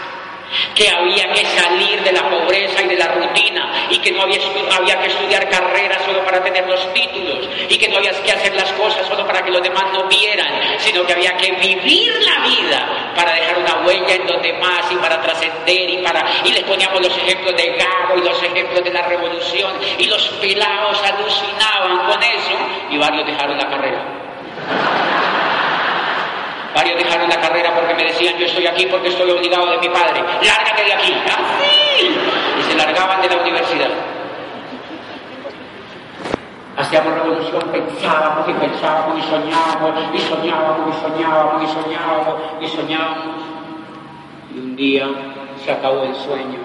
que había que salir de la pobreza y de la rutina y que no había, había que estudiar carreras solo para tener los títulos y que no había que hacer las cosas solo para que los demás no vieran, sino que había que vivir la vida para dejar una huella en los demás y para trascender y para y les poníamos los ejemplos de Gago y los ejemplos de la revolución y los pelados alucinaban con eso y varios dejaron la carrera. Varios dejaron la carrera porque me decían, yo estoy aquí porque estoy obligado de mi padre. Lárgate de aquí. ¡Así! Y se largaban de la universidad. Hacíamos revolución, pensábamos y pensábamos y soñábamos y soñábamos y soñábamos y soñábamos y soñábamos. Y un día se acabó el sueño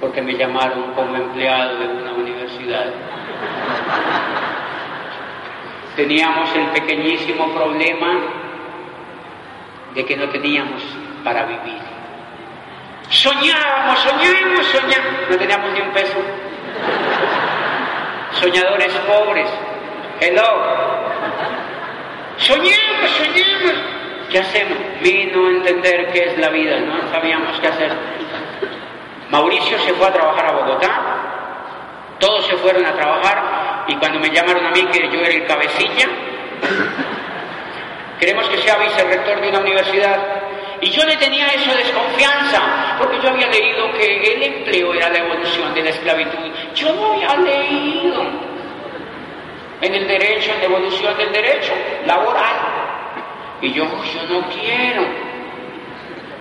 porque me llamaron como empleado de una universidad. Teníamos el pequeñísimo problema de que no teníamos para vivir. Soñábamos, soñábamos, soñábamos, no teníamos ni un peso. Soñadores pobres, hello. Soñamos, soñamos. ¿Qué hacemos? Vino a entender qué es la vida, no sabíamos qué hacer. Mauricio se fue a trabajar a Bogotá, todos se fueron a trabajar y cuando me llamaron a mí que yo era el cabecilla, Queremos que sea vicerrector de una universidad. Y yo le tenía esa desconfianza, porque yo había leído que el empleo era la evolución de la esclavitud. Yo no había leído en el derecho, en la evolución del derecho laboral. Y yo, yo no quiero,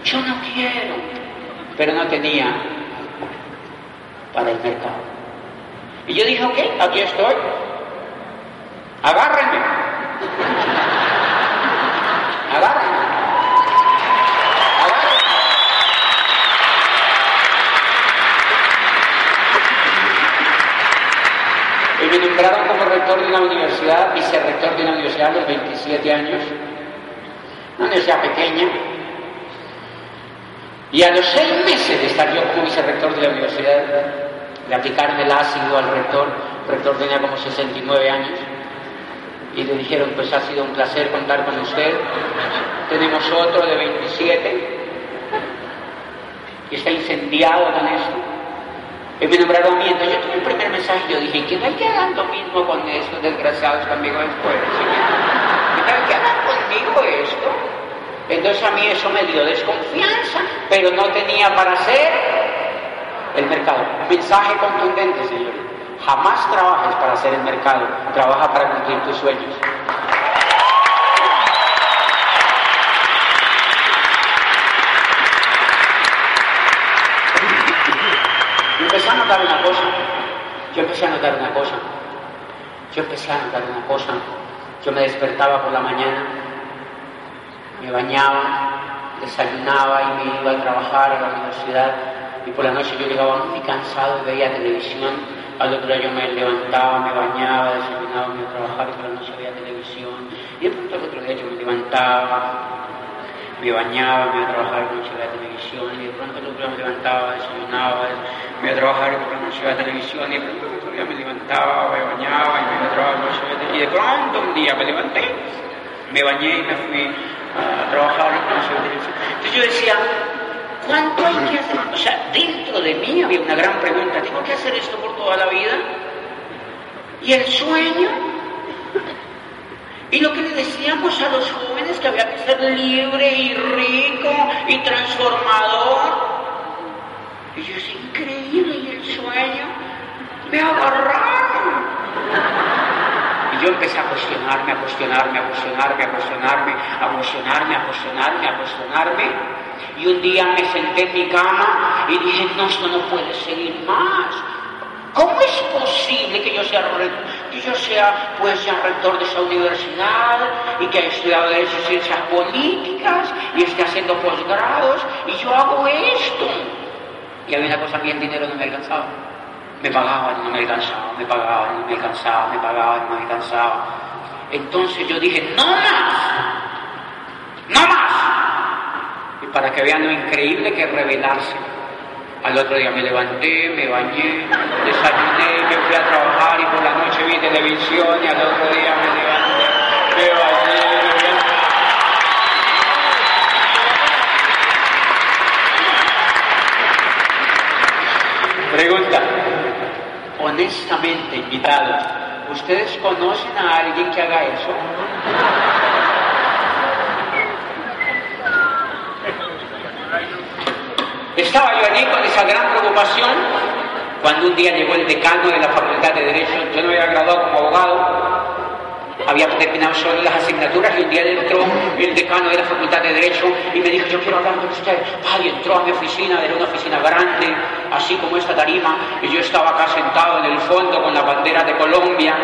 yo no quiero, pero no tenía para el mercado. Y yo dije, ok, aquí estoy, agárrenme. Y me nombraron como rector de una universidad, vicerrector de una universidad a los 27 años, una universidad pequeña. Y a los seis meses de estar yo como vicerrector de la universidad, le aplicaron el ácido al rector, el rector tenía como 69 años, y le dijeron, pues ha sido un placer contar con usted. Tenemos otro de 27 que está incendiado con eso. Y me nombraron mí, entonces yo tuve el primer mensaje, yo dije, ¿qué tal que hagan lo mismo con estos desgraciados conmigo después? ¿Qué tal que hagan conmigo esto? Entonces a mí eso me dio desconfianza, pero no tenía para hacer el mercado. Mensaje contundente, señor. Jamás trabajes para hacer el mercado, trabaja para cumplir tus sueños. Yo empecé a notar una cosa, yo empecé a notar una cosa, yo empecé a notar una cosa, yo me despertaba por la mañana, me bañaba, desayunaba y me iba a trabajar a la universidad y por la noche yo llegaba muy cansado y veía televisión. Al otro día yo me levantaba, me bañaba, desayunaba, me iba a trabajar y por la noche veía televisión. Y de pronto al otro día yo me levantaba, me bañaba, me iba a trabajar por la televisión. Y de pronto al otro día me levantaba, desayunaba, me iba a trabajar por la televisión. Y de pronto al otro día me levantaba, me bañaba y me iba a trabajar por la. Y de pronto un día me levanté, me bañé y me fui a trabajar por la televisión. Entonces yo decía, ¿Cuánto hay que hacer? O sea, dentro de mí había una gran pregunta. ¿Tengo que hacer esto por toda la vida? ¿Y el sueño? Y lo que le decíamos a los jóvenes que había que ser libre y rico y transformador. Y yo, es increíble, ¿y el sueño? Me agarraron. Y yo empecé a cuestionarme, a cuestionarme, a cuestionarme, a cuestionarme, a cuestionarme, a cuestionarme, a cuestionarme. Y un día me senté en mi cama y dije, no, esto no puede seguir más. ¿Cómo es posible que yo sea, que yo sea pues ya rector de esa universidad y que haya estudiado de ciencias políticas y esté haciendo posgrados y yo hago esto? Y había una cosa que el dinero no me alcanzaba. Me pagaban y no me alcanzaba, me pagaban y no me alcanzaba, me pagaban y no me alcanzaba. Entonces yo dije, no más, no más. Para que vean lo increíble que es revelarse. Al otro día me levanté, me bañé, desayuné, me fui a trabajar y por la noche vi televisión y al otro día me levanté, me bañé, me fui a... Pregunta, honestamente, invitados, ¿ustedes conocen a alguien que haga eso? Estaba yo allí con esa gran preocupación cuando un día llegó el decano de la Facultad de Derecho. Yo no había graduado como abogado, había terminado solo las asignaturas y un día entró el decano de la Facultad de Derecho y me dijo, yo quiero hablar con usted. Ay, entró a mi oficina, era una oficina grande, así como esta tarima, y yo estaba acá sentado en el fondo con la bandera de Colombia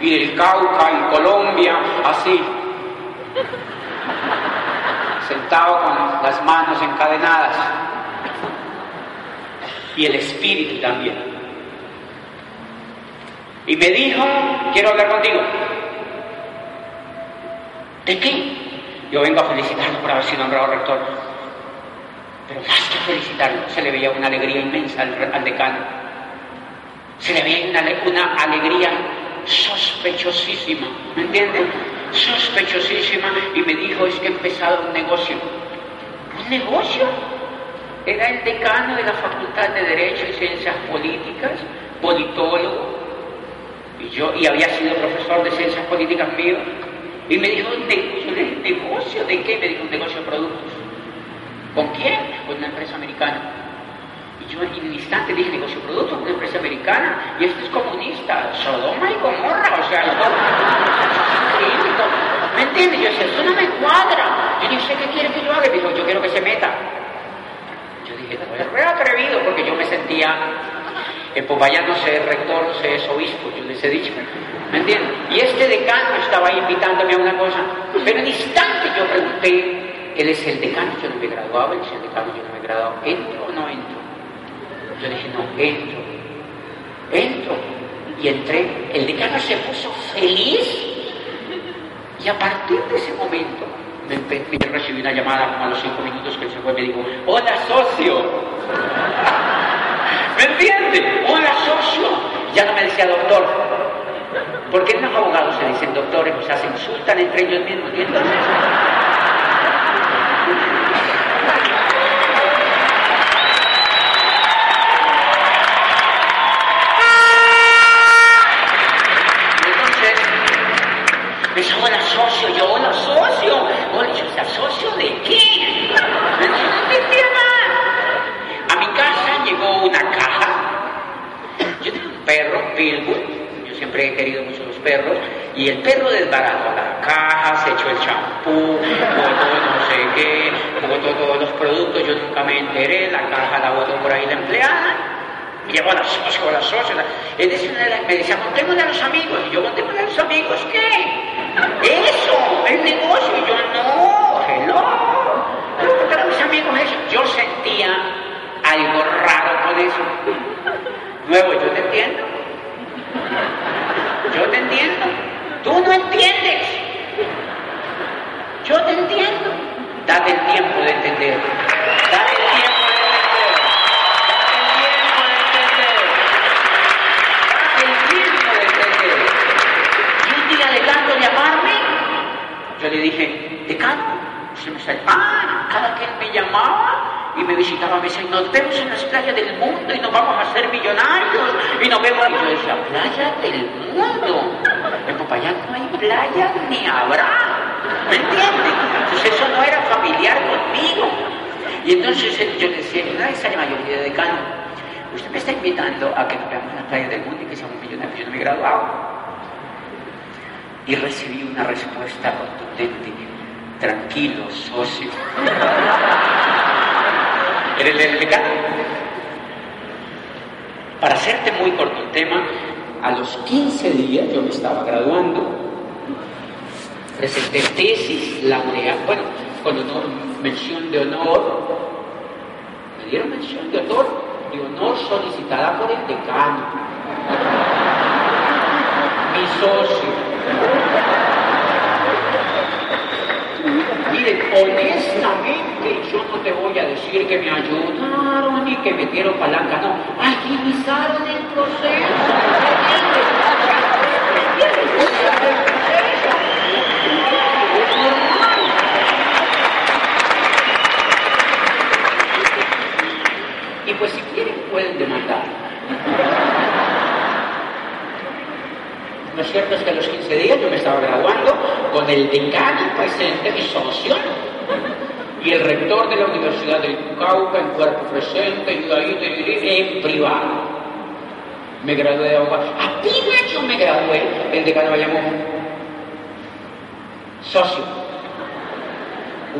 y del Cauca y Colombia, así sentado con las manos encadenadas y el espíritu también. Y me dijo, quiero hablar contigo. ¿De qué? Yo vengo a felicitarlo por haber sido nombrado rector. Pero más que felicitarlo, se le veía una alegría inmensa al, decano. Se le veía una, alegría sospechosísima, ¿me entienden? Sospechosísima y me dijo, es que he empezado un negocio. ¿Un negocio? Era el decano de la Facultad de Derecho y Ciencias Políticas, politólogo, y yo, y había sido profesor de Ciencias Políticas mío, y me dijo, ¿un negocio de qué? Me dijo, un negocio de productos. ¿Con quién? Con una empresa americana. Y yo en un instante dije, negocio de productos, una empresa americana, y esto es comunista, Sodoma y Gomorra, o sea, ¿Me entiendes? Yo decía, eso no me cuadra. Yo dije, ¿qué quiere que yo haga? Y dijo, yo quiero que se meta. Yo dije, no, atrevido, porque yo me sentía, en Popayán no sé rector, no sé es obispo, yo les he dicho. ¿Me entiendes? Y este decano estaba ahí invitándome a una cosa, pero en instante yo pregunté, él es el decano, yo no me graduaba, él es el decano, yo no me he graduado, ¿entro o no entro? Yo dije, no, entro, entro. Y entré, el decano se puso feliz y a partir de ese momento me, me, recibí una llamada como a los cinco minutos que él se fue y me dijo, hola socio. ¿Me entiende? Hola socio. Ya no me decía doctor. Porque los abogados se dicen doctores, o sea, se insultan entre ellos mismos. Y entonces... Me dice, hola socio, yo, hola socio. Hola, yo, ¿sea socio de qué? Entendía nada. A mi casa llegó una caja. Yo tengo un perro, Pitbull. Yo siempre he querido mucho los perros. Y el perro desbarató la caja, se echó el champú, botó no sé qué, botó todos los productos. Yo nunca me enteré. La caja la botó por ahí la empleada. Y llegó a la socio, a la socio. Es decir, me decía, contémosle a los amigos. Y yo, contémosle a los amigos, ¿qué? Eso, el negocio. Yo, no, hello. Contar a mis amigos. Yo sentía algo raro con eso. Luego, yo te entiendo. Yo te entiendo. Tú no entiendes. Yo te entiendo. Date el tiempo de entender. Date el tiempo de entender. Date el tiempo de entender. Y un día de tanto llamarme, yo le dije, decano, se me sale. Ah, cada él me llamaba y me visitaba, me decía, nos vemos en las playas del mundo y nos vamos a hacer millonarios y nos vemos. Y yo decía, playa del mundo. En Popayán no hay playa ni habrá. ¿Me entiendes? Entonces eso no era familiar conmigo. Y entonces yo le decía, una vez la mayoría de decano, usted me está invitando a que nos veamos en las playas del mundo y que seamos millonarios. Yo no me he graduado. Y recibí una respuesta contundente. Tranquilo, socio. ¿Eres el decano? Para hacerte muy corto el tema, a los 15 días yo me estaba graduando, presenté tesis laureada, bueno, con honor, mención de honor, me dieron mención de honor, de honor solicitada por el decano, mi socio. Miren, honestamente yo no te voy a decir que me ayudaron y que metieron palanca, no, agilizaron el proceso. Y pues si quieren pueden demandar. Lo cierto es que a los 15 días yo me estaba graduando con el decano presente, mi socio, y el rector de la Universidad del Cauca en cuerpo presente, y ahí en privado. Me gradué de abogado. Apenas yo me gradué, el decano me llamó. Socio,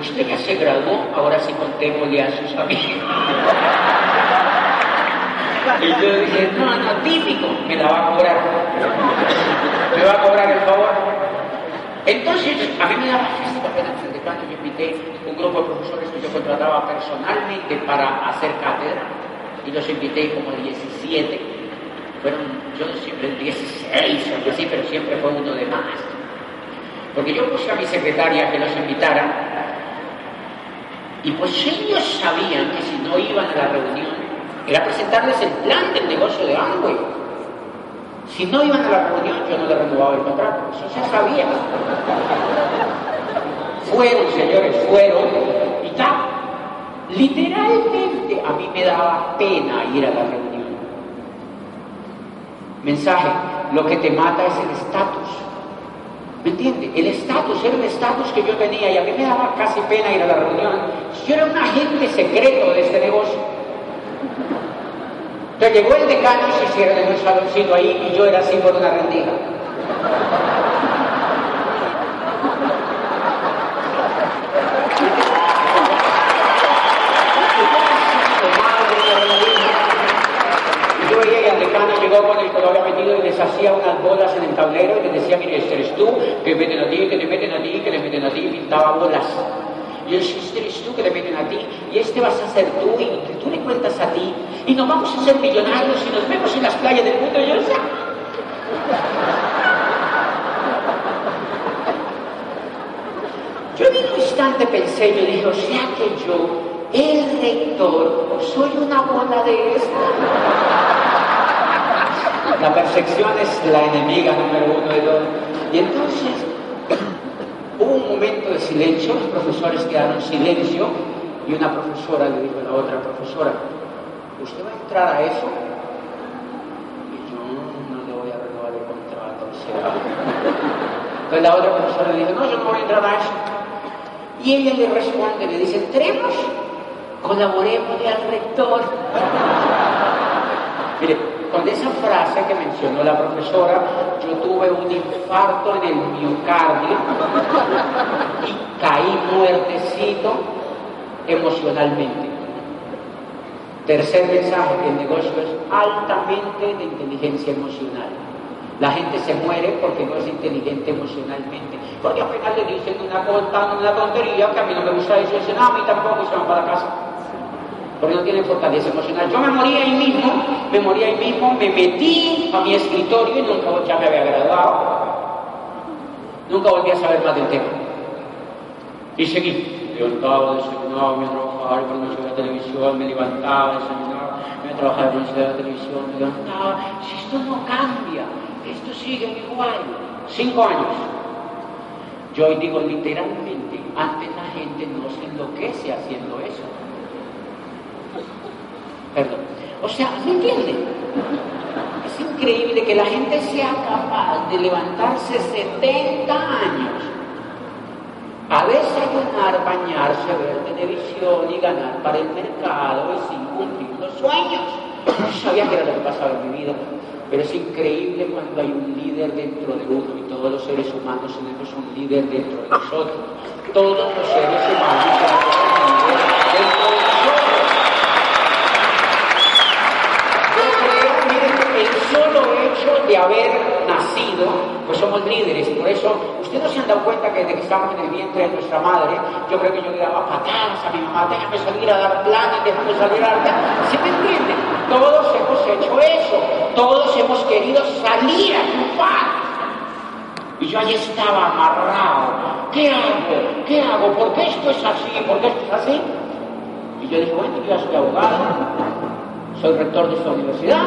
usted ya se graduó, ahora sí contémosle a sus amigos. Y yo dije, no, no, típico, me la va a cobrar. Va a cobrar el favor. Entonces, a mí me daba física apenas el decano, yo invité un grupo de profesores que yo contrataba personalmente para hacer cátedra, y los invité como 17. Fueron, yo siempre 16 o así, pero siempre fue uno de más. Porque yo puse a mi secretaria que los invitara, y pues ellos sabían que si no iban a la reunión, era presentarles el plan del negocio de Amway. Si no iban a la reunión, yo no les renovaba el contrato. Eso se sabía. Fueron, señores, fueron y tal. Literalmente a mí me daba pena ir a la reunión. Mensaje, lo que te mata es el estatus. ¿Me entiende? El estatus era el estatus que yo tenía y a mí me daba casi pena ir a la reunión. Yo era un agente secreto de este negocio. Entonces llegó el decano y se hicieron en un saloncito ahí y yo era así por una rendija. Llegó con el había metido y les hacía unas bolas en el tablero y les decía, mire, eres tú, que meten a ti, que te meten a ti, que le meten a ti, pintaba bolas. Y este eres tú que le meten a ti, y este vas a ser tú, y que tú le cuentas a ti, y nos vamos a ser millonarios y nos vemos en las playas del mundo. Y yo decía, Yo en un instante pensé, yo dije, o sea que yo, el rector, soy una bola de esto. La percepción es la enemiga número uno de todo. Y entonces hubo un momento de silencio, los profesores quedaron en silencio y una profesora le dijo a la otra profesora, ¿usted va a entrar a eso? Y yo no le voy a renovar el contrato, o. Entonces la otra profesora le dijo, no, yo no voy a entrar a eso. Y ella le responde, le dice, entremos, colaboremos al rector. Mire, con esa frase que mencionó la profesora, yo tuve un infarto en el miocardio y caí muertecito emocionalmente. Tercer mensaje, que el negocio es altamente de inteligencia emocional. La gente se muere porque no es inteligente emocionalmente. Porque apenas le dicen una, una tontería que a mí no me gusta decir, a mí tampoco se van para casa. Porque no tienen fortaleza emocional. Yo me moría ahí mismo, me moría ahí mismo, me metí a mi escritorio y nunca ya me había graduado. Nunca volví a saber más del tema. Y seguí. Levantaba, desayunaba, me trabajaba, cuando a la televisión, me levantaba, desayunaba, me trabajaba, cuando a la televisión, me levantaba. Si esto no cambia, esto sigue igual. Cinco años. Yo hoy digo literalmente, antes la gente no se enloquece haciendo eso. Perdón. O sea, ¿me entiende? Es increíble que la gente sea capaz de levantarse 70 años a desayunar, bañarse, ver televisión y ganar para el mercado y sin cumplir los sueños. No sabía que era lo que pasaba en mi vida, pero es increíble cuando hay un líder dentro de uno y todos los seres humanos tenemos un líder dentro de nosotros. Todos los seres humanos tenemos un líder dentro de nosotros. el solo hecho de haber nacido, pues somos líderes. Por eso, ustedes no se han dado cuenta que desde que estamos en el vientre de nuestra madre, yo creo que yo le daba patadas a mi mamá, déjame salir a dar planes, déjame salir a dar... ¿Sí me entienden? Todos hemos hecho eso, todos hemos querido salir a triunfar. Y yo ahí estaba amarrado. ¿Qué hago? ¿Qué hago? ¿Por qué esto es así? ¿Por qué esto es así? Y yo dije, bueno, yo ya soy abogado, soy rector de esta universidad,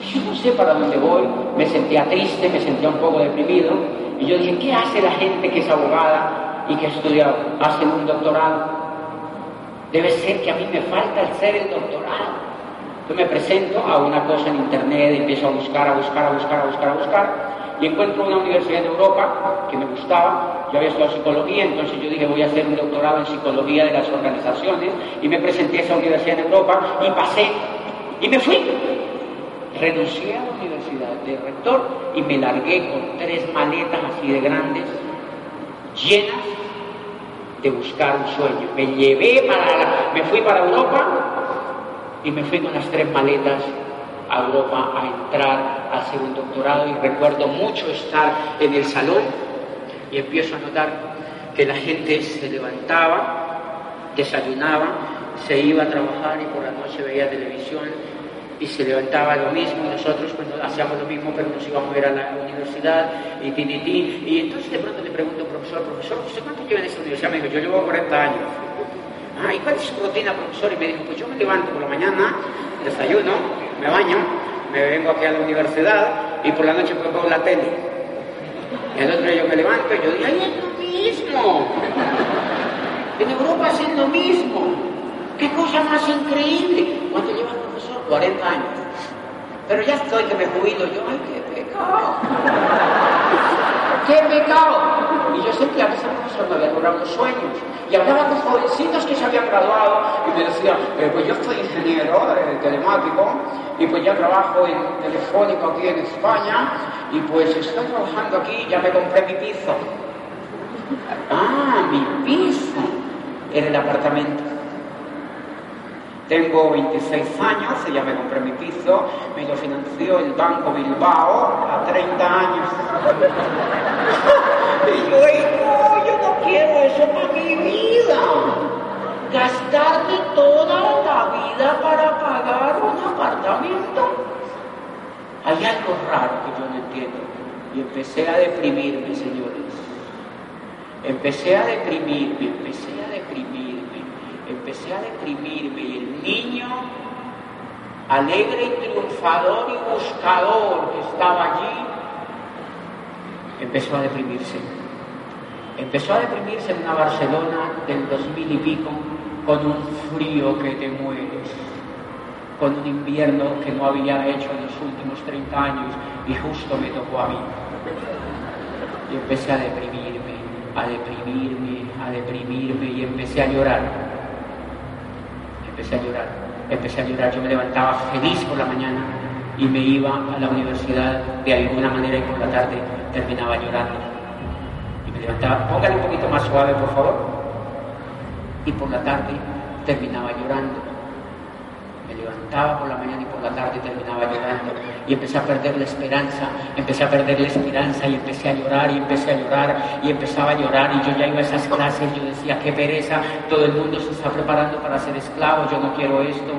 yo no sé para dónde voy, me sentía triste, me sentía un poco deprimido, y yo dije, ¿qué hace la gente que es abogada y que ha estudiado? Hacen un doctorado. Debe ser que a mí me falta ser el doctorado. Yo me presento a una cosa en internet, empiezo a buscar, a buscar, a buscar, a buscar, a buscar, y encuentro una universidad de Europa que me gustaba, yo había estudiado psicología, entonces yo dije voy a hacer un doctorado en psicología de las organizaciones, y me presenté a esa universidad en Europa y pasé, y me fui renuncié a la universidad de rector y me largué con tres maletas así de grandes, llenas de buscar un sueño. Me llevé para, me fui para Europa y me fui con las tres maletas a Europa a entrar a hacer un doctorado y recuerdo mucho estar en el salón y empiezo a notar que la gente se levantaba, desayunaba, se iba a trabajar y por la noche veía televisión y se levantaba lo mismo nosotros pues hacíamos lo mismo pero nos íbamos a ir a la universidad y ti, y entonces de pronto le pregunto profesor, profesor, ¿usted cuánto lleva en esta universidad? Me dijo, yo llevo 40 años. Ah, ¿y cuál es su rutina, profesor? Y me dijo, pues yo me levanto por la mañana, desayuno, me baño, me vengo aquí a la universidad y por la noche pues veo la tele. Y el otro día yo me levanto y yo digo, ¡ay, es lo mismo! En Europa es lo mismo. ¡Qué cosa más increíble! ¿Cuánto lleva 40 años. Pero ya estoy que me jubilo. Yo, ay, qué pecado. ¡Qué pecado! Y yo sentía que esa profesor me había logrado los sueños. Y hablaba con jovencitos que se habían graduado y me decía, eh, pues yo soy ingeniero eh, telemático y pues ya trabajo en telefónico aquí en España y pues estoy trabajando aquí ya me compré mi piso. Ah, mi piso en el apartamento. Tengo 26 años, ya me compré mi piso, me lo financió el Banco Bilbao a 30 años. y yo, no, yo no quiero eso para mi vida. Gastarme toda la vida para pagar un apartamento. Hay algo raro que yo no entiendo. Y empecé a deprimirme, señores. Empecé a deprimirme, empecé a deprimirme empecé a deprimirme y el niño alegre y triunfador y buscador que estaba allí, empezó a deprimirse. Empezó a deprimirse en una Barcelona del 2000 y pico, con un frío que te mueres, con un invierno que no había hecho en los últimos 30 años y justo me tocó a mí. Y empecé a deprimirme, a deprimirme, a deprimirme y empecé a llorar empecé a llorar, empecé a llorar, yo me levantaba feliz por la mañana y me iba a la universidad de alguna manera y por la tarde terminaba llorando. Y me levantaba, póngale un poquito más suave por favor, y por la tarde terminaba llorando. Me levantaba por la mañana y por la tarde terminaba llorando y empecé a perder la esperanza, empecé a perder la esperanza y empecé a llorar y empecé a llorar y empezaba a llorar y yo ya iba a esas clases, yo decía, qué pereza, todo el mundo se está preparando para ser esclavo, yo no quiero esto.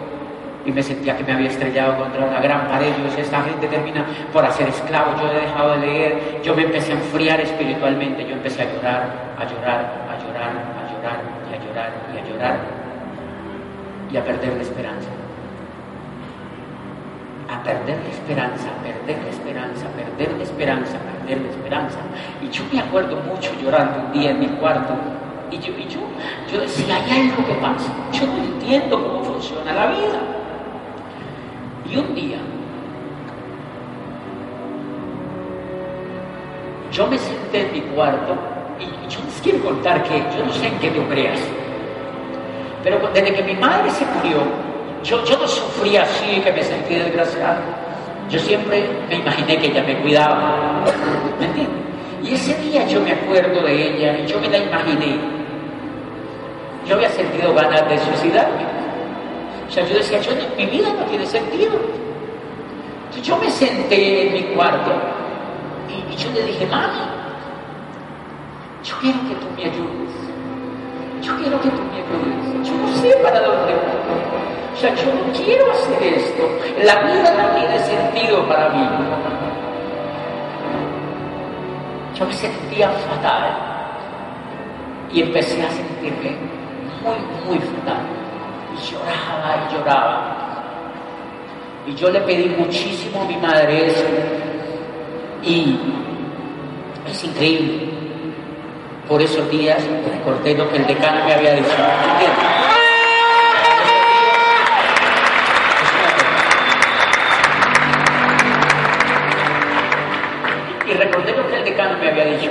Y me sentía que me había estrellado contra una gran pared. Yo decía, esta gente termina por hacer esclavo. Yo he dejado de leer. Yo me empecé a enfriar espiritualmente. Yo empecé a llorar, a llorar, a llorar, a llorar y a llorar y a llorar y a perder la esperanza a perder la esperanza, perder la esperanza, perder la esperanza, perder la esperanza. Y yo me acuerdo mucho llorando un día en mi cuarto. Y yo, y yo, yo decía, hay algo que pasa. Yo no entiendo cómo funciona la vida. Y un día, yo me senté en mi cuarto y yo les quiero contar que yo no sé en qué te creas. Pero desde que mi madre se murió, yo, no sufría así, que me sentí desgraciado. Yo siempre me imaginé que ella me cuidaba. ¿Me entiendes? Y ese día yo me acuerdo de ella y yo me la imaginé. Yo había sentido ganas de suicidarme. O sea, yo decía, yo, mi vida no tiene sentido. Entonces yo me senté en mi cuarto y, y yo le dije, mami, yo quiero que tú me ayudes. Yo quiero que tú me ayudes. Yo no sé para dónde voy. Yo no quiero hacer esto. La vida no tiene sentido para mí. Yo me sentía fatal. Y empecé a sentirme muy, muy fatal. Y lloraba y lloraba. Y yo le pedí muchísimo a mi madre eso. Y es increíble. Por esos días recordé lo que el decano me había dicho. Había dicho,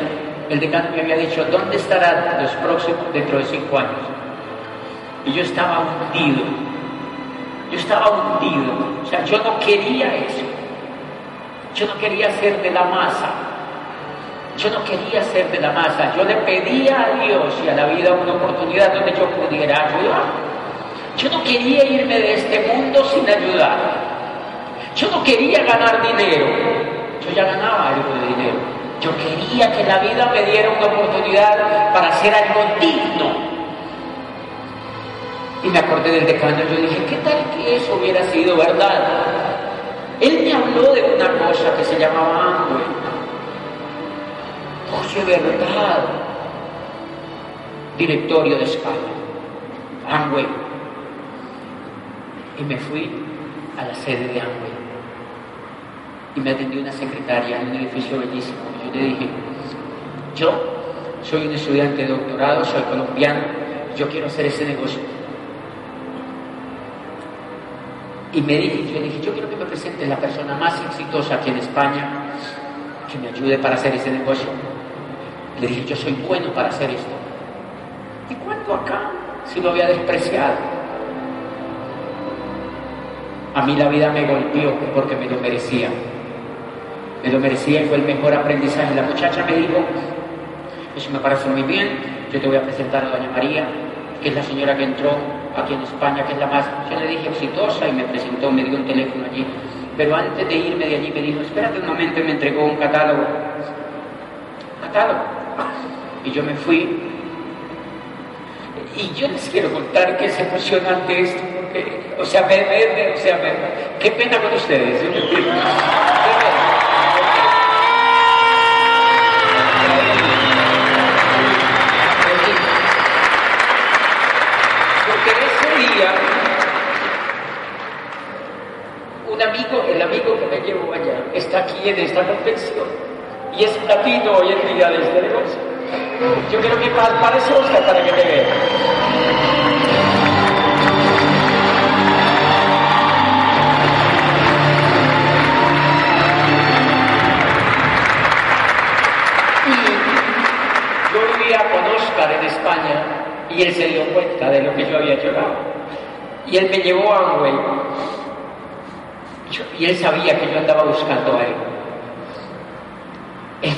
el decano me había dicho, ¿dónde estará los próximos dentro de cinco años? Y yo estaba hundido, yo estaba hundido, o sea, yo no quería eso, yo no quería ser de la masa, yo no quería ser de la masa, yo le pedía a Dios y a la vida una oportunidad donde yo pudiera ayudar. Yo no quería irme de este mundo sin ayudar. Yo no quería ganar dinero. Yo ya ganaba algo de dinero. Yo quería que la vida me diera una oportunidad para hacer algo digno. Y me acordé del decano, yo dije, ¿qué tal que eso hubiera sido verdad? Él me habló de una cosa que se llamaba Amway. Oh, verdad. Directorio de España. Amway. Y me fui a la sede de Amway y me atendió una secretaria en un edificio bellísimo. Yo le dije, yo soy un estudiante de doctorado, soy colombiano, yo quiero hacer ese negocio. Y me dije, yo le dije, yo quiero que me presente la persona más exitosa aquí en España que me ayude para hacer ese negocio. Le dije, yo soy bueno para hacer esto. ¿Y cuánto acá? Si lo había despreciado. A mí la vida me golpeó porque me lo merecía me lo merecía y fue el mejor aprendizaje. La muchacha me dijo, eso me parece muy bien, yo te voy a presentar a doña María, que es la señora que entró aquí en España, que es la más, yo le dije exitosa y me presentó, me dio un teléfono allí. Pero antes de irme de allí me dijo, espérate un momento y me entregó un catálogo. Catálogo. Y yo me fui. Y yo les quiero contar que es emocionante esto, o sea, me, o sea, qué pena con ustedes. un amigo, el amigo que me llevó allá, está aquí en esta convención y es latino hoy en día de este negocio. Yo quiero que parece Oscar para que te vea. Con Oscar en España y él se dio cuenta de lo que yo había hecho. Y él me llevó a Y él sabía que yo andaba buscando a él. Él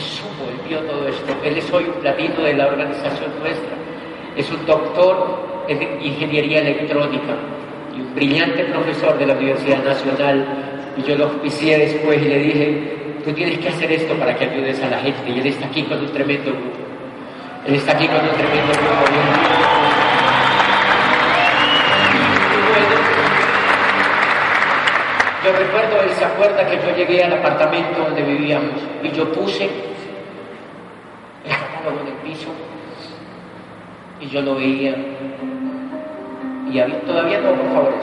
vio todo esto. Él es hoy un platino de la organización nuestra. Es un doctor en ingeniería electrónica y y un brillante profesor de la Universidad Nacional, y yo lo auspicié después y le dije, tú tienes que hacer esto para que ayudes a la gente, y él está aquí con un tremendo grupo. Él está aquí con un tremendo grupo. Yo recuerdo, él se que yo llegué al apartamento donde vivíamos y yo puse el catálogo en el piso y yo lo veía. Y todavía no, por favor,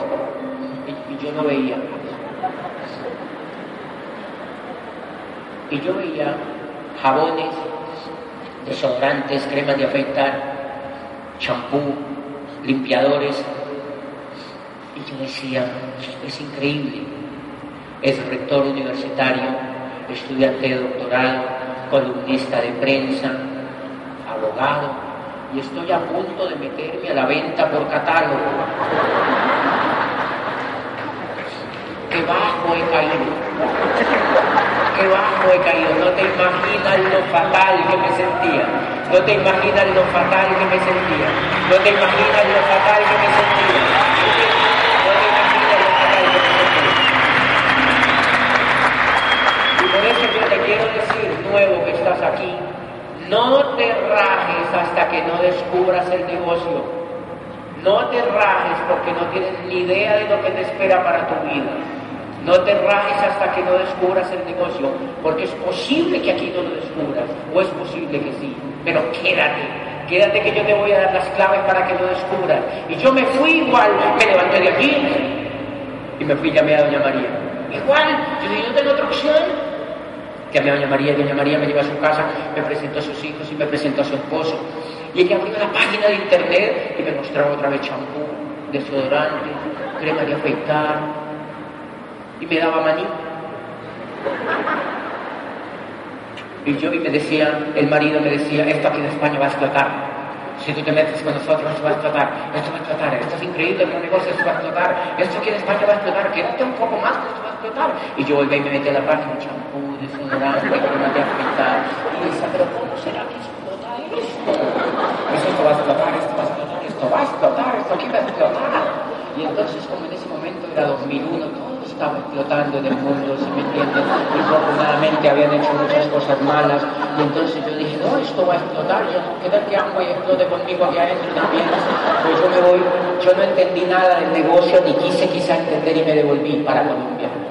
y, y yo lo veía. Y yo veía jabones, desodorantes, cremas de afeitar, champú, limpiadores. Y yo decía, es increíble es rector universitario, estudiante de doctorado, columnista de prensa, abogado, y estoy a punto de meterme a la venta por catálogo. Qué bajo he caído, qué bajo he caído, no te imaginas lo fatal que me sentía, no te imaginas lo fatal que me sentía, no te imaginas lo fatal que me sentía. Quiero decir, nuevo que estás aquí, no te rajes hasta que no descubras el negocio. No te rajes porque no tienes ni idea de lo que te espera para tu vida. No te rajes hasta que no descubras el negocio, porque es posible que aquí no lo descubras, o es posible que sí, pero quédate, quédate que yo te voy a dar las claves para que lo descubras. Y yo me fui igual, me levanté de aquí y me fui y llamé a Doña María. Igual, yo dije, yo tengo otra opción, que a Doña María, Doña María me lleva a su casa, me presentó a sus hijos y me presentó a su esposo. Y ella abrió la página de internet y me mostraba otra vez champú, desodorante, crema de afeitar y me daba maní. Y yo y me decía, el marido me decía, esto aquí en España va a explotar. Si tú te metes con nosotros, esto va a explotar, esto va a explotar, esto es increíble, el negocio esto va a explotar, esto aquí en España va a explotar, quédate un poco más, esto va a explotar. Y yo volví y me metí a la página, champú, desodorante, crema de afeitar, y decía, pero ¿cómo será que explota esto? Esto va a explotar, esto va a explotar, esto va a explotar, esto aquí va a explotar. Y entonces, como en ese momento era 2001, todo estaba explotando en el mundo, ¿se me entiende? Y afortunadamente habían hecho muchas cosas malas. Y entonces yo dije, no, esto va a explotar, yo no quiero que agua y explote conmigo aquí adentro también. Pues yo me voy, yo no entendí nada del negocio, ni quise quizá entender y me devolví para Colombia.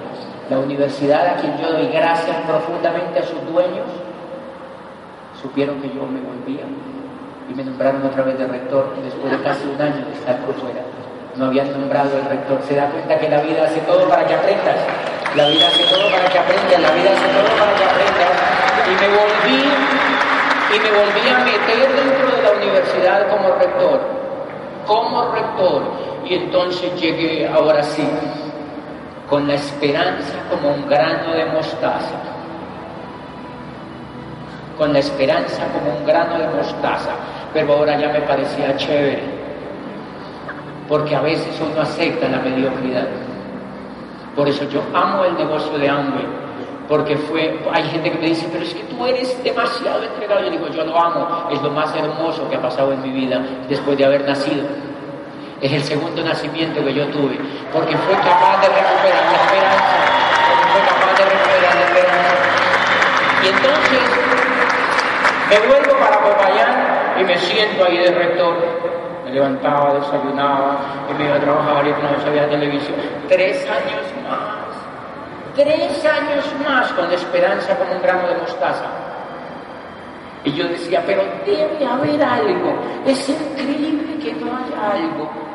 La universidad a quien yo doy gracias profundamente a sus dueños, supieron que yo me volvía y me nombraron otra vez de rector después de casi un año de estar por fuera no habían nombrado el rector. Se da cuenta que la vida hace todo para que aprendas. La vida hace todo para que aprendas, la vida hace todo para que aprendas. Y me volví, y me volví a meter dentro de la universidad como rector, como rector. Y entonces llegué, ahora sí, con la esperanza como un grano de mostaza. Con la esperanza como un grano de mostaza. Pero ahora ya me parecía chévere porque a veces uno acepta la mediocridad. Por eso yo amo el negocio de Amway, porque fue, hay gente que me dice, pero es que tú eres demasiado entregado. Yo digo, yo lo amo, es lo más hermoso que ha pasado en mi vida después de haber nacido. Es el segundo nacimiento que yo tuve, porque fue capaz de recuperar la esperanza, porque fue capaz de recuperar la esperanza. Y entonces me vuelvo para Popayán y me siento ahí de rector me levantaba, desayunaba y me iba a trabajar y vez había televisión. Tres años más, tres años más con la esperanza como un grano de mostaza. Y yo decía, pero debe haber algo, es increíble que no haya algo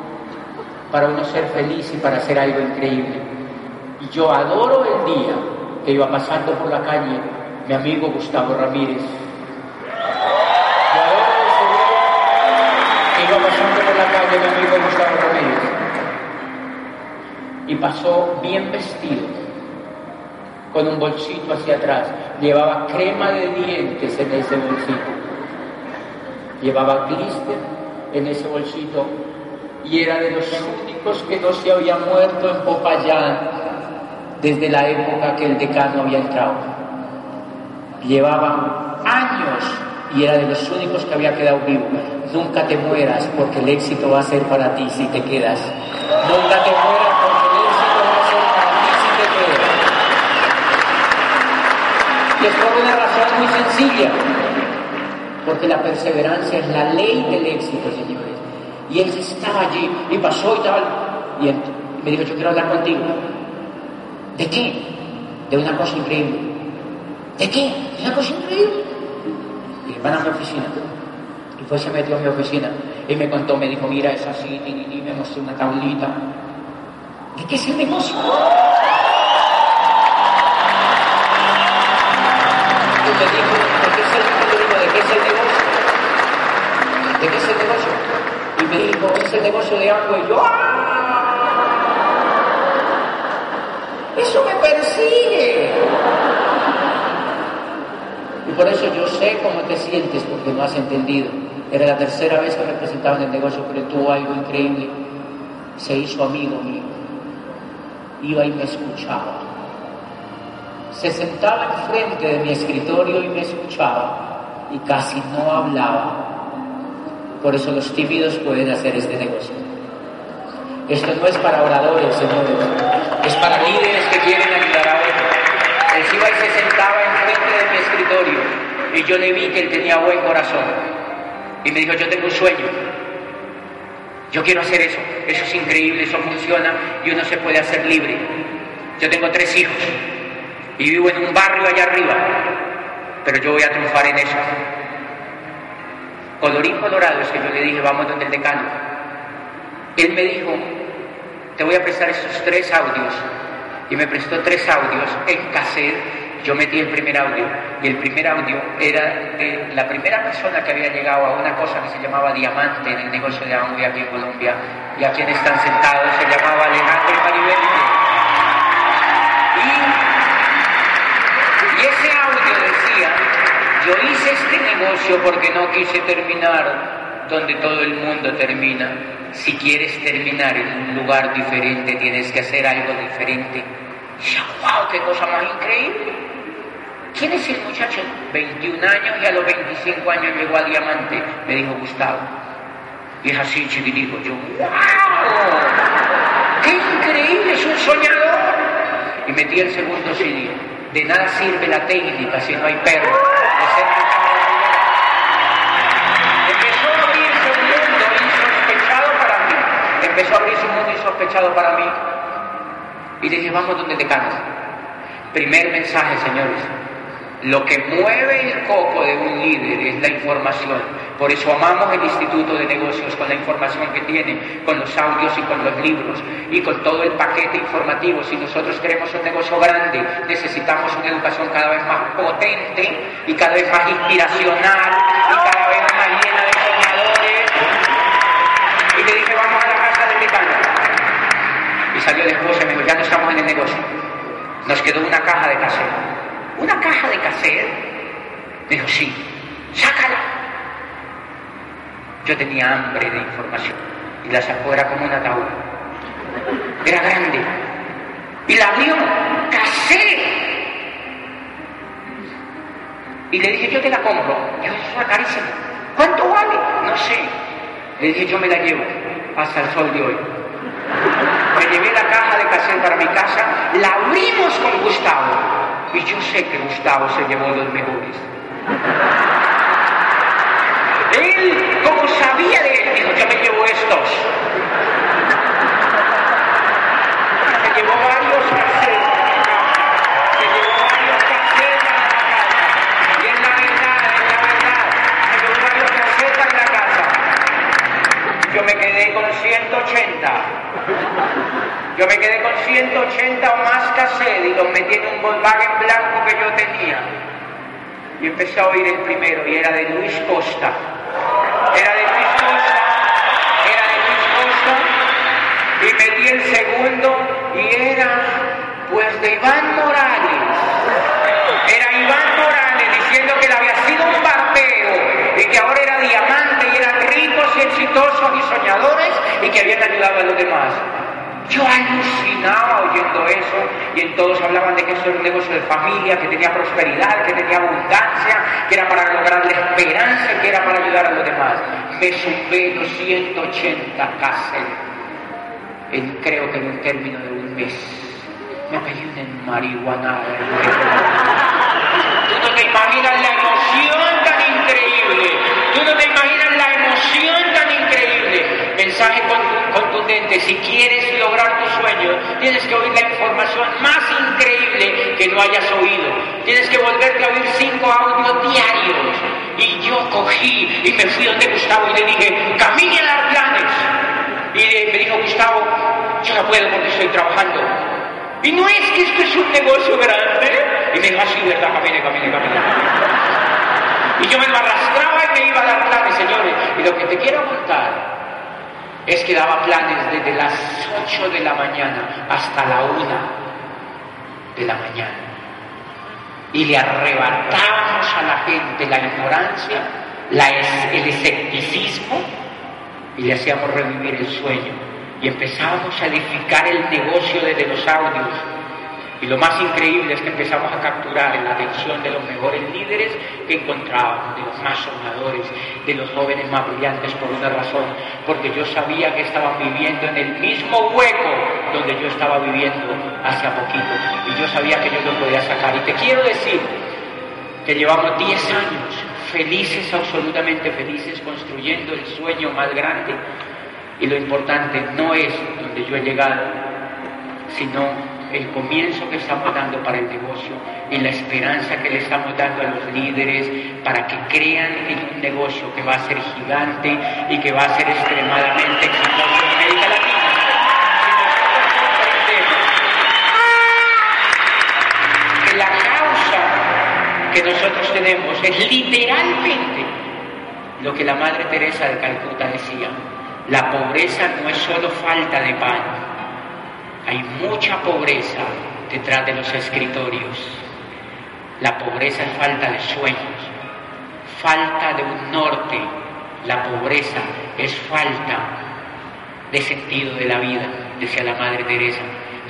para uno ser feliz y para hacer algo increíble. Y yo adoro el día que iba pasando por la calle mi amigo Gustavo Ramírez de mi amigo Gustavo Ramírez. Y pasó bien vestido, con un bolsito hacia atrás. Llevaba crema de dientes en ese bolsito. Llevaba glister en ese bolsito. Y era de los únicos que no se había muerto en Popayán desde la época que el decano había entrado. Llevaba años y era de los únicos que había quedado vivo. nunca te mueras porque el éxito va a ser para ti si te quedas. Nunca te mueras porque el éxito va a ser para ti si te quedas. Y es por una razón muy sencilla. Porque la perseverancia es la ley del éxito, señores. Y él estaba allí y pasó y tal. Y él me dijo, yo quiero hablar contigo. ¿De qué? De una cosa increíble. ¿De qué? De una cosa increíble. Y van a mi oficina. Y pues se metió a mi oficina y me contó, me dijo, mira, es así, y, me mostró una tablita. ¿De qué es el negocio? Y me dijo, ¿de qué es el, ¿de qué es el negocio? ¿De qué es el negocio? Y me dijo, es el negocio de agua. Y yo, ¡ah! Eso me persigue. Y por eso yo sé cómo te sientes, porque no has entendido. Era la tercera vez que me presentaba en el negocio, pero tuvo algo increíble. Se hizo amigo mío. Iba y me escuchaba. Se sentaba enfrente de mi escritorio y me escuchaba y casi no hablaba. Por eso los tímidos pueden hacer este negocio. Esto no es para oradores, señores. Es para líderes que quieren ayudar a otros. Él iba y se sentaba enfrente de mi escritorio y yo le vi que él tenía buen corazón. Y me dijo, yo tengo un sueño. Yo quiero hacer eso. Eso es increíble, eso funciona y uno se puede hacer libre. Yo tengo tres hijos y vivo en un barrio allá arriba, pero yo voy a triunfar en eso. Colorín colorado es que yo le dije, vamos donde el decano. Él me dijo, te voy a prestar estos tres audios. Y me prestó tres audios en cassette yo metí el primer audio y el primer audio era de la primera persona que había llegado a una cosa que se llamaba diamante en el negocio de Amway aquí en Colombia y a quienes están sentados se llamaba Alejandro Maribel. Y ese audio decía, yo hice este negocio porque no quise terminar donde todo el mundo termina. Si quieres terminar en un lugar diferente, tienes que hacer algo diferente. Wow, qué cosa más increíble. ¿Quién es el muchacho? 21 años y a los 25 años llegó a Diamante, me dijo Gustavo. Y es así chiquitico. Yo, ¡wow! ¡Qué increíble! Es un soñador. Y metí el segundo CD. De nada sirve la técnica si no hay perro. Empezó a abrirse un mundo insospechado para mí. Empezó a abrirse un mundo insospechado para mí. Y dije, vamos donde te canas. Primer mensaje, señores. Lo que mueve el coco de un líder es la información. Por eso amamos el Instituto de Negocios con la información que tiene, con los audios y con los libros y con todo el paquete informativo. Si nosotros queremos un negocio grande, necesitamos una educación cada vez más potente y cada vez más inspiracional y cada vez más llena de soñadores. Y le dije, vamos a la casa de decano. Y salió después y me dijo, ya no estamos en el negocio. Nos quedó una caja de casero ¿Una caja de cassette? Dijo, sí, sácala. Yo tenía hambre de información y la sacó, era como una ataúd. Era grande. Y la abrió, cassette. Y le dije, yo te la compro. Yo, es una carísima. ¿Cuánto vale? No sé. Le dije, yo me la llevo hasta el sol de hoy. Me llevé la caja de cassette para mi casa, la abrimos con Gustavo y yo sé que Gustavo se llevó los mejores. Él, como sabía de dijo, yo me llevo estos. Se llevó varios cassettes. Se llevó varios cassettes a la casa. Y es la verdad, es la verdad. Se llevó varios cassettes en la casa. Yo me quedé con 180. Yo me quedé con 180 o más cassettes y los metí en un Volkswagen blanco que yo tenía. Y empecé a oír el primero y era de Luis Costa. Era de Costa, era de Costa. Y metí el segundo y era pues de Iván Morales. Era Iván Morales diciendo que él había sido un barbero y que ahora era diamante y eran ricos y exitosos y soñadores y que habían ayudado a los demás. Yo alucinaba oyendo eso y en todos hablaban de que eso era un negocio de familia, que tenía prosperidad, que tenía abundancia, que era para lograr la esperanza, que era para ayudar a los demás. me zumbé 280 casas en, creo que en un término de un mes. Me pedí una marihuana. Tú no te imaginas la emoción tan increíble. Tú no te imaginas la emoción tan increíble. Mensaje contundente. Si quieres lograr tu sueño, tienes que oír la información más increíble que no hayas oído. Tienes que volverte a oír cinco audios diarios. Y yo cogí y me fui donde Gustavo y le dije, camine a planes. Y me dijo Gustavo, yo no puedo porque estoy trabajando. Y no es que esto es un negocio grande. Y me dijo, así, ah, ¿verdad? Camine, camine, camine. Y yo me lo arrastraba y me iba a dar planes, señores. Y lo que te quiero contar es que daba planes desde las 8 de la mañana hasta la 1 de la mañana. Y le arrebatábamos a la gente la ignorancia, el escepticismo y le hacíamos revivir el sueño. Y empezábamos a edificar el negocio desde los audios. Y lo más increíble es que empezamos a capturar la atención de los mejores líderes que encontrábamos, de los más soñadores, de los jóvenes más brillantes por una razón, porque yo sabía que estaban viviendo en el mismo hueco donde yo estaba viviendo hace poquito. Y yo sabía que yo lo podía sacar. Y te quiero decir que llevamos 10 años felices, absolutamente felices, construyendo el sueño más grande. Y lo importante no es donde yo he llegado, sino el comienzo que estamos dando para el negocio y la esperanza que le estamos dando a los líderes para que crean en un negocio que va a ser gigante y que va a ser extremadamente exitoso en América Latina. que nosotros tenemos es literalmente lo que la Madre Teresa de Calcuta decía. La pobreza no es solo falta de pan, hay mucha pobreza detrás de los escritorios. La pobreza es falta de sueños, falta de un norte. La pobreza es falta de sentido de la vida, decía la Madre Teresa.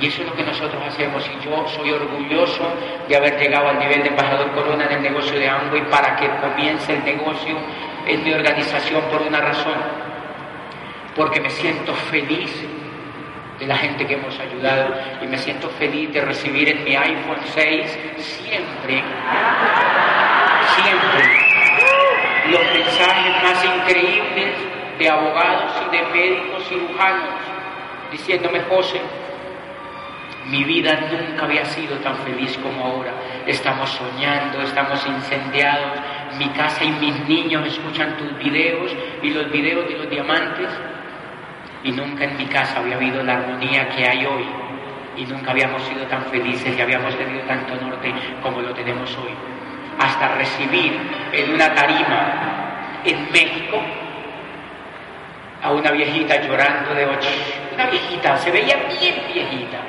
Y eso es lo que nosotros hacemos. Y yo soy orgulloso de haber llegado al nivel de embajador Corona en el negocio de y para que comience el negocio en mi organización por una razón. Porque me siento feliz de la gente que hemos ayudado y me siento feliz de recibir en mi iPhone 6 siempre, siempre los mensajes más increíbles de abogados y de médicos cirujanos diciéndome, José, mi vida nunca había sido tan feliz como ahora. Estamos soñando, estamos incendiados. Mi casa y mis niños escuchan tus videos y los videos de los diamantes. Y nunca en mi casa había habido la armonía que hay hoy. Y nunca habíamos sido tan felices y habíamos tenido tanto norte como lo tenemos hoy. Hasta recibir en una tarima en México a una viejita llorando de ocho. Una viejita, se veía bien viejita.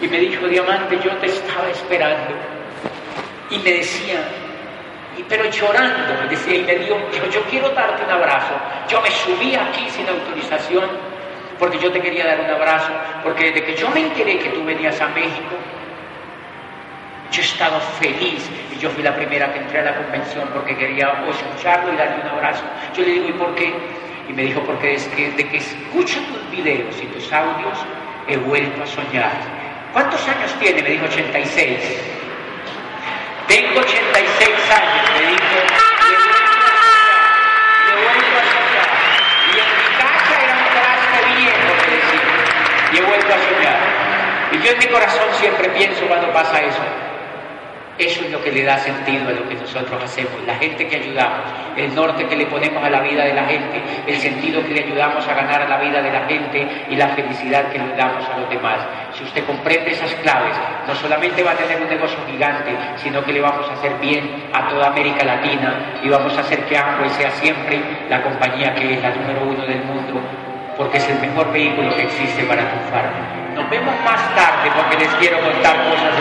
Y me dijo, Diamante, yo te estaba esperando. Y me decía, y, pero llorando, me decía, y me dijo, yo, yo quiero darte un abrazo. Yo me subí aquí sin autorización porque yo te quería dar un abrazo, porque desde que yo me enteré que tú venías a México, yo he estado feliz y yo fui la primera que entré a la convención porque quería escucharlo y darle un abrazo. Yo le digo, ¿y por qué? Y me dijo, porque desde que escucho tus videos y tus audios, he vuelto a soñar. ¿Cuántos años tiene? Me dijo 86. Tengo 86 años, me dijo. Y he vuelto a soñar. Y en mi casa era un traste viejo, me decía. Y he vuelto a soñar. Y yo en mi corazón siempre pienso cuando pasa eso eso es lo que le da sentido a lo que nosotros hacemos, la gente que ayudamos, el norte que le ponemos a la vida de la gente, el sentido que le ayudamos a ganar a la vida de la gente y la felicidad que le damos a los demás. Si usted comprende esas claves, no solamente va a tener un negocio gigante, sino que le vamos a hacer bien a toda América Latina y vamos a hacer que Amway sea siempre la compañía que es la número uno del mundo, porque es el mejor vehículo que existe para triunfar. Nos vemos más tarde porque les quiero contar cosas